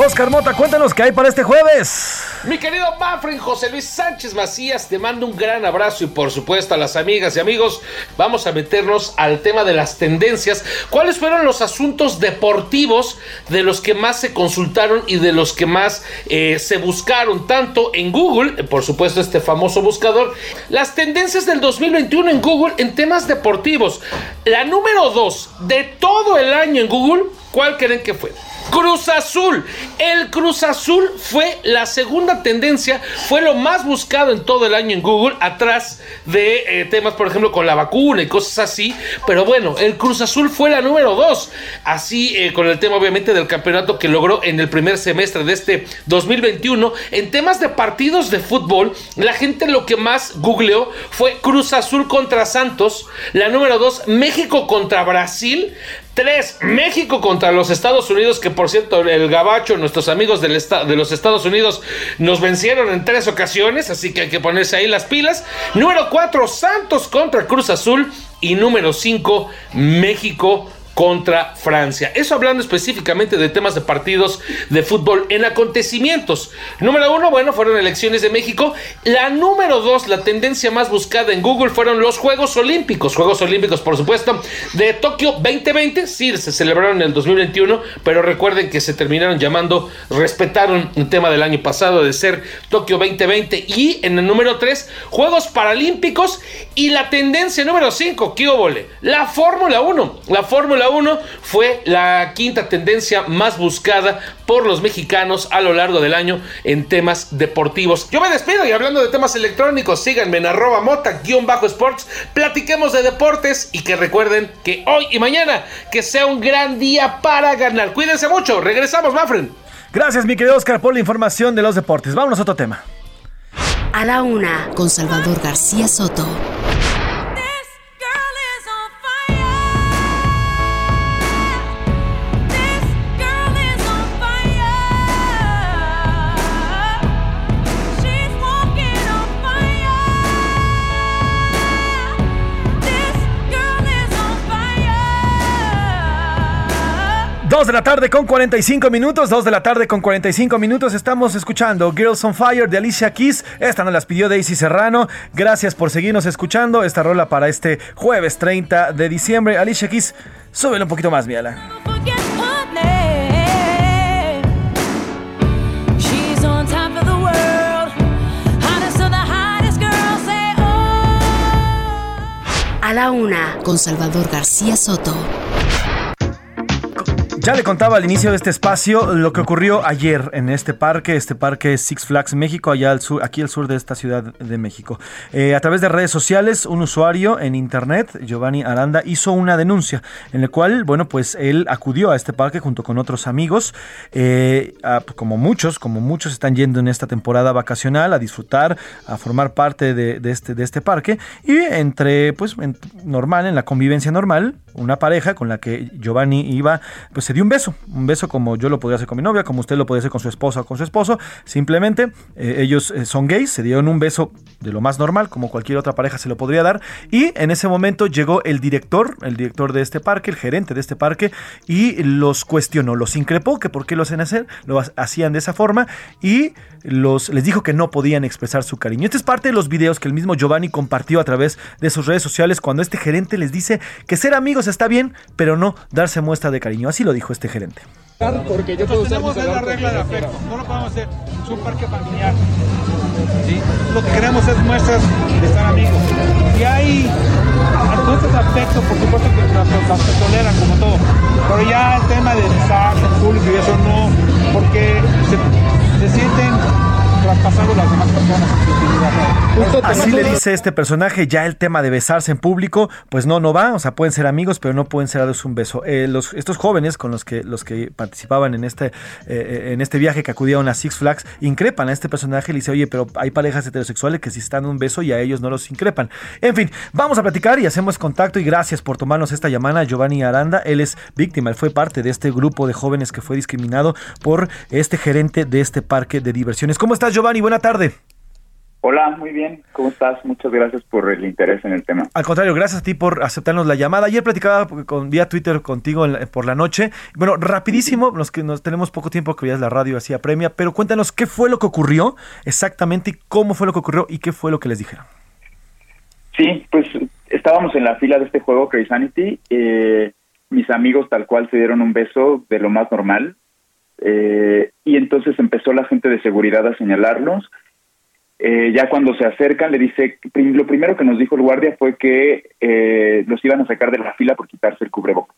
Oscar Mota, cuéntanos qué hay para este jueves. Mi querido Manfred José Luis Sánchez Macías, te mando un gran abrazo y por supuesto a las amigas y amigos, vamos a meternos al tema de las tendencias. ¿Cuáles fueron los asuntos deportivos de los que más se consultaron y de los que más eh, se buscaron, tanto en Google, por supuesto este famoso buscador, las tendencias del 2021 en Google en temas deportivos? La número 2 de todo el año en Google, ¿cuál creen que fue? Cruz Azul. El Cruz Azul fue la segunda tendencia, fue lo más buscado en todo el año en Google, atrás de eh, temas, por ejemplo, con la vacuna y cosas así. Pero bueno, el Cruz Azul fue la número dos. Así eh, con el tema, obviamente, del campeonato que logró en el primer semestre de este 2021. En temas de partidos de fútbol, la gente lo que más googleó fue Cruz Azul contra Santos. La número dos, México contra Brasil. 3. México contra los Estados Unidos, que por cierto, el Gabacho, nuestros amigos del de los Estados Unidos, nos vencieron en tres ocasiones, así que hay que ponerse ahí las pilas. Número 4, Santos contra Cruz Azul. Y número 5, México contra Francia. Eso hablando específicamente de temas de partidos de fútbol en acontecimientos. Número uno, bueno, fueron elecciones de México. La número dos, la tendencia más buscada en Google fueron los Juegos Olímpicos. Juegos Olímpicos, por supuesto, de Tokio 2020. Sí, se celebraron en el 2021, pero recuerden que se terminaron llamando, respetaron un tema del año pasado de ser Tokio 2020. Y en el número tres, Juegos Paralímpicos. Y la tendencia número cinco, ¿qué óvole? La Fórmula 1. La Fórmula 1 fue la quinta tendencia más buscada por los mexicanos a lo largo del año en temas deportivos. Yo me despido y hablando de temas electrónicos, síganme en arroba mota-sports, platiquemos de deportes y que recuerden que hoy y mañana que sea un gran día para ganar. Cuídense mucho, regresamos, Mafren. Gracias, mi querido Oscar, por la información de los deportes. Vámonos a otro tema. A la una, con Salvador García Soto. 2 de la tarde con 45 minutos, 2 de la tarde con 45 minutos. Estamos escuchando Girls on Fire de Alicia Keys. Esta nos las pidió Daisy Serrano. Gracias por seguirnos escuchando esta rola para este jueves 30 de diciembre. Alicia Keys, súbelo un poquito más, Miala. A la una, con Salvador García Soto. Ya le contaba al inicio de este espacio lo que ocurrió ayer en este parque, este parque Six Flags México, allá aquí al sur de esta ciudad de México. Eh, a través de redes sociales, un usuario en internet, Giovanni Aranda, hizo una denuncia en la cual, bueno, pues él acudió a este parque junto con otros amigos, eh, como muchos, como muchos están yendo en esta temporada vacacional a disfrutar, a formar parte de, este, de este parque y entre, pues, normal, en la convivencia normal, una pareja con la que Giovanni iba, pues se dio un beso, un beso como yo lo podría hacer con mi novia, como usted lo podría hacer con su esposa o con su esposo, simplemente eh, ellos eh, son gays, se dieron un beso de lo más normal, como cualquier otra pareja se lo podría dar, y en ese momento llegó el director, el director de este parque, el gerente de este parque, y los cuestionó, los increpó, que por qué lo hacen hacer, lo hacían de esa forma, y los, les dijo que no podían expresar su cariño. Este es parte de los videos que el mismo Giovanni compartió a través de sus redes sociales cuando este gerente les dice que ser amigos está bien, pero no darse muestra de cariño. Así lo dijo este gerente. Porque yo tenemos la regla de afecto, no lo podemos hacer, es un parque familiar. ¿sí? Lo que queremos es muestras de estar amigos. Y hay entonces afecto, por supuesto que las se toleran como todo, pero ya el tema de besarse en público y eso no, porque se, se sienten las demás personas. Así le dice este personaje, ya el tema de besarse en público, pues no, no va, o sea, pueden ser amigos, pero no pueden ser dados un beso. Eh, los, estos jóvenes con los que, los que participaban en este, eh, en este viaje que acudieron a Six Flags, increpan a este personaje y le dice, oye, pero hay parejas heterosexuales que si están un beso y a ellos no los increpan. En fin, vamos a platicar y hacemos contacto y gracias por tomarnos esta llamada, Giovanni Aranda, él es víctima, él fue parte de este grupo de jóvenes que fue discriminado por este gerente de este parque de diversiones. ¿Cómo estás, Giovanni? Buena tarde. Hola, muy bien. ¿Cómo estás? Muchas gracias por el interés en el tema. Al contrario, gracias a ti por aceptarnos la llamada. Ayer platicaba con vía Twitter contigo por la noche. Bueno, rapidísimo, los que nos tenemos poco tiempo que veías la radio hacía premia, pero cuéntanos qué fue lo que ocurrió exactamente y cómo fue lo que ocurrió y qué fue lo que les dijeron. Sí, pues estábamos en la fila de este juego Crazy eh, mis amigos tal cual se dieron un beso de lo más normal. Eh, y entonces empezó la gente de seguridad a señalarnos eh, ya cuando se acercan le dice, lo primero que nos dijo el guardia fue que eh, los iban a sacar de la fila por quitarse el cubrebocas.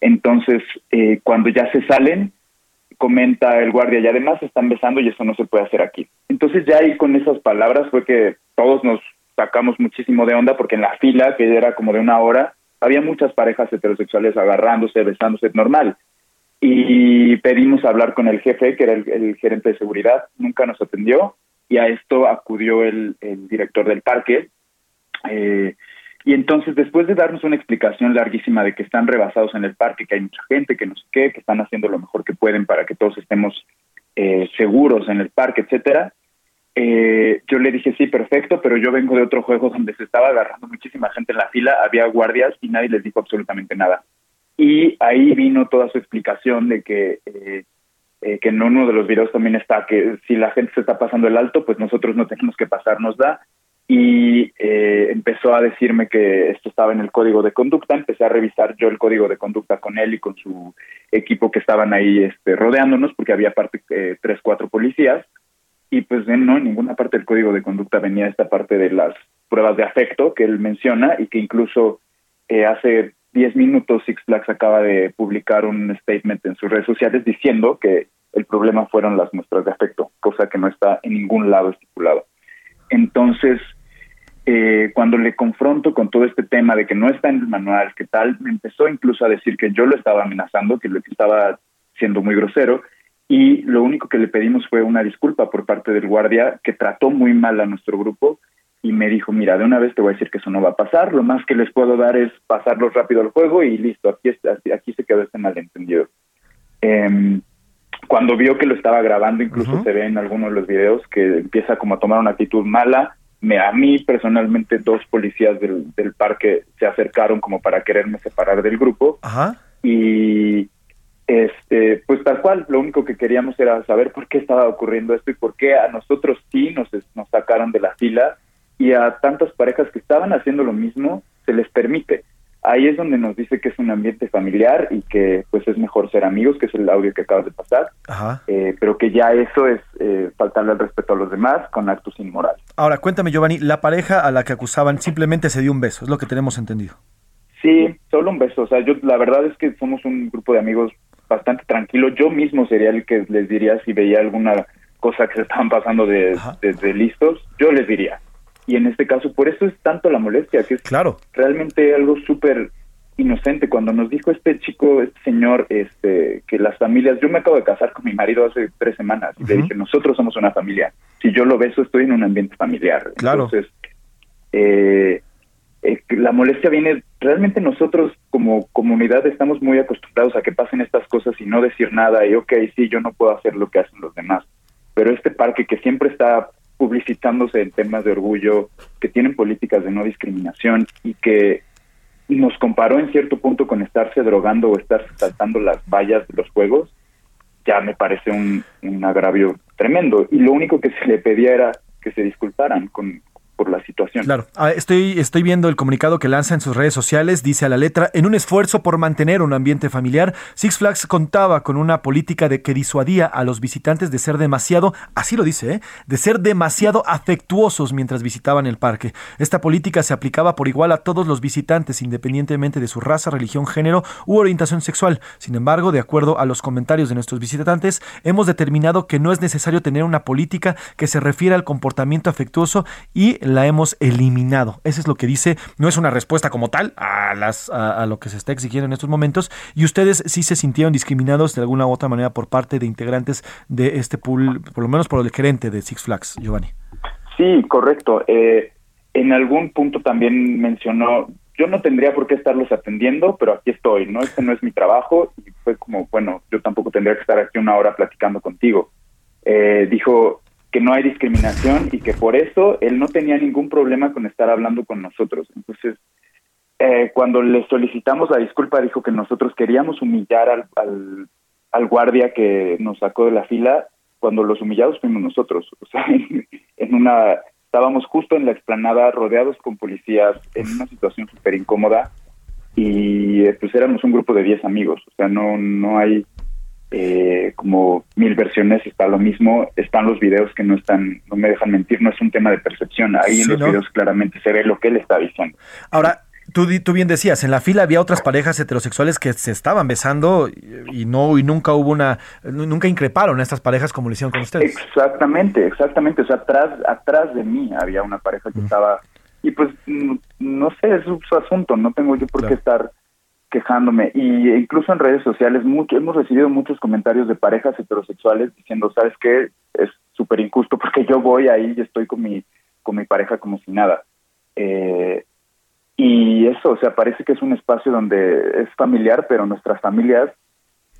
Entonces, eh, cuando ya se salen, comenta el guardia, y además están besando y eso no se puede hacer aquí. Entonces ya ahí con esas palabras fue que todos nos sacamos muchísimo de onda porque en la fila, que era como de una hora, había muchas parejas heterosexuales agarrándose, besándose, normal. Y pedimos hablar con el jefe, que era el gerente de seguridad, nunca nos atendió y a esto acudió el, director del parque. Eh, y entonces, después de darnos una explicación larguísima de que están rebasados en el parque, que hay mucha gente, que no sé qué, que están haciendo lo mejor que pueden para que todos estemos eh, seguros en el parque, etcétera, eh, yo le dije, sí, perfecto, pero yo vengo de otro juego donde se estaba agarrando muchísima gente en la fila, había guardias y nadie les dijo absolutamente nada. Y ahí vino toda su explicación de que eh, que en uno de los videos también está que si la gente se está pasando el alto, pues nosotros no tenemos que pasarnos da. Y eh, empezó a decirme que esto estaba en el código de conducta. Empecé a revisar yo el código de conducta con él y con su equipo que estaban ahí este, rodeándonos, porque había parte eh, tres, cuatro policías. Y pues no, en ninguna parte del código de conducta venía esta parte de las pruebas de afecto que él menciona y que incluso hace 10 minutos Six Flags acaba de publicar un statement en sus redes sociales diciendo que el problema fueron las muestras de afecto, cosa que no está en ningún lado estipulado. Entonces, eh, cuando le confronto con todo este tema de que no está en el manual, que tal, me empezó incluso a decir que yo lo estaba amenazando, que lo que estaba siendo muy grosero, y lo único que le pedimos fue una disculpa por parte del guardia que trató muy mal a nuestro grupo y me dijo, mira, de una vez te voy a decir que eso no va a pasar, lo más que les puedo dar es pasarlo rápido al juego y listo, aquí, aquí se quedó este malentendido. Eh, cuando vio que lo estaba grabando, incluso se ve en algunos de los videos que empieza como a tomar una actitud mala. Me, a mí personalmente dos policías del, del parque se acercaron como para quererme separar del grupo. Y este, pues tal cual, lo único que queríamos era saber por qué estaba ocurriendo esto y por qué a nosotros sí nos, nos sacaron de la fila y a tantas parejas que estaban haciendo lo mismo se les permite. Ahí es donde nos dice que es un ambiente familiar y que pues es mejor ser amigos, que es el audio que acabas de pasar, eh, pero que ya eso es eh, faltarle el respeto a los demás con actos inmorales. Ahora, cuéntame Giovanni, la pareja a la que acusaban simplemente se dio un beso, es lo que tenemos entendido. Sí, solo un beso. O sea, yo la verdad es que somos un grupo de amigos bastante tranquilo. Yo mismo sería el que les diría si veía alguna cosa que se estaban pasando de, de, listos, yo les diría. Y en este caso, por eso es tanto la molestia, que es claro. realmente algo súper inocente. Cuando nos dijo este chico, este señor, este, que las familias, yo me acabo de casar con mi marido hace tres semanas y le dije, nosotros somos una familia. Si yo lo beso, estoy en un ambiente familiar. Claro. Entonces, eh, eh, la molestia viene, realmente nosotros como comunidad estamos muy acostumbrados a que pasen estas cosas y no decir nada y ok, sí, yo no puedo hacer lo que hacen los demás, pero este parque que siempre está publicitándose en temas de orgullo, que tienen políticas de no discriminación y que nos comparó en cierto punto con estarse drogando o estar saltando las vallas de los juegos, ya me parece un, un agravio tremendo. Y lo único que se le pedía era que se disculparan con, por la situación. Claro, ah, estoy, estoy viendo el comunicado que lanza en sus redes sociales, dice a la letra, en un esfuerzo por mantener un ambiente familiar, Six Flags contaba con una política de que disuadía a los visitantes de ser demasiado, así lo dice, ¿eh? de ser demasiado afectuosos mientras visitaban el parque. Esta política se aplicaba por igual a todos los visitantes, independientemente de su raza, religión, género u orientación sexual. Sin embargo, de acuerdo a los comentarios de nuestros visitantes, hemos determinado que no es necesario tener una política que se refiera al comportamiento afectuoso y la hemos eliminado. Eso es lo que dice, no es una respuesta como tal a, las, a, lo que se está exigiendo en estos momentos. Y ustedes sí se sintieron discriminados de alguna u otra manera por parte de integrantes de este pool, por lo menos por el gerente de Six Flags, Giovanni. Sí, correcto. Eh, en algún punto también mencionó, yo no tendría por qué estarlos atendiendo, pero aquí estoy, ¿no? Este no es mi trabajo y fue como, bueno, yo tampoco tendría que estar aquí una hora platicando contigo. Eh, dijo, que no hay discriminación y que por eso él no tenía ningún problema con estar hablando con nosotros. Entonces, eh, cuando le solicitamos la disculpa, dijo que nosotros queríamos humillar al, al, guardia que nos sacó de la fila, cuando los humillados fuimos nosotros. O sea, en, una estábamos justo en la explanada, rodeados con policías, en una situación súper incómoda, y eh, pues éramos un grupo de 10 amigos. O sea, no, no hay eh, como mil versiones está lo mismo, están los videos que no están, no me dejan mentir, no es un tema de percepción, ahí en los videos claramente se ve lo que él está diciendo. Ahora, Tú, tú, bien decías, en la fila había otras parejas heterosexuales que se estaban besando y, no y nunca hubo una nunca increparon a estas parejas como lo hicieron con ustedes. Exactamente, exactamente, o sea, atrás atrás de mí había una pareja que estaba y pues no, sé, es su, asunto, no tengo yo por qué estar quejándome. Y incluso en redes sociales hemos recibido muchos comentarios de parejas heterosexuales diciendo sabes qué es súper injusto porque yo voy ahí y estoy con mi con mi pareja como si nada eh, y eso o sea parece que es un espacio donde es familiar pero nuestras familias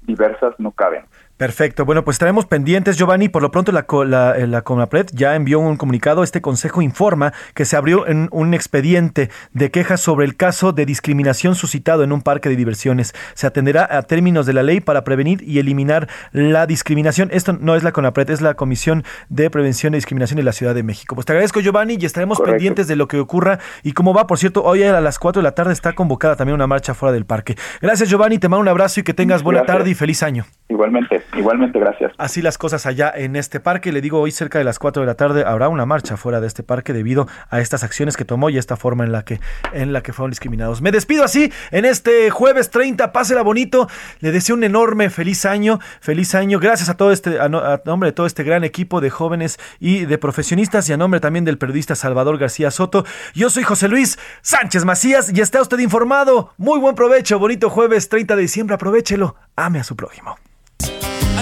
diversas no caben Perfecto. Bueno, pues estaremos pendientes, Giovanni. Por lo pronto, la, la, eh, la Conapred ya envió un comunicado. Este consejo informa que se abrió en un expediente de quejas sobre el caso de discriminación suscitado en un parque de diversiones. Se atenderá a términos de la ley para prevenir y eliminar la discriminación. Esto no es la Conapred, es la Comisión de Prevención de Discriminación de la Ciudad de México. Pues te agradezco, Giovanni, y estaremos pendientes de lo que ocurra y cómo va. Por cierto, hoy a las 4 de la tarde está convocada también una marcha fuera del parque. Gracias, Giovanni. Te mando un abrazo y que tengas buena tarde y feliz año. Igualmente. Igualmente, gracias. Así las cosas allá en este parque. Le digo, hoy cerca de las 4 de la tarde habrá una marcha fuera de este parque debido a estas acciones que tomó y esta forma en la que, en la que fueron discriminados. Me despido así en este jueves 30. Pásela bonito. Le deseo un enorme feliz año. Feliz año. Gracias a todo este, a, nombre de todo este gran equipo de jóvenes y de profesionistas y a nombre también del periodista Salvador García Soto. Yo soy José Luis Sánchez Macías y está usted informado. Muy buen provecho. Bonito jueves 30 de diciembre. Aprovechelo. Ame a su prójimo.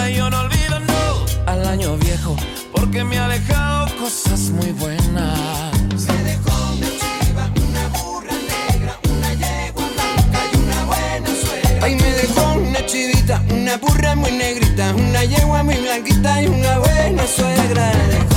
Ay, yo no olvido no, al año viejo, porque me ha dejado cosas muy buenas. Me dejó una chiva, una burra negra, una yegua blanca y una buena suegra. Ay, me dejó una chivita, una burra muy negrita, una yegua muy blanquita y una buena suegra. Me dejó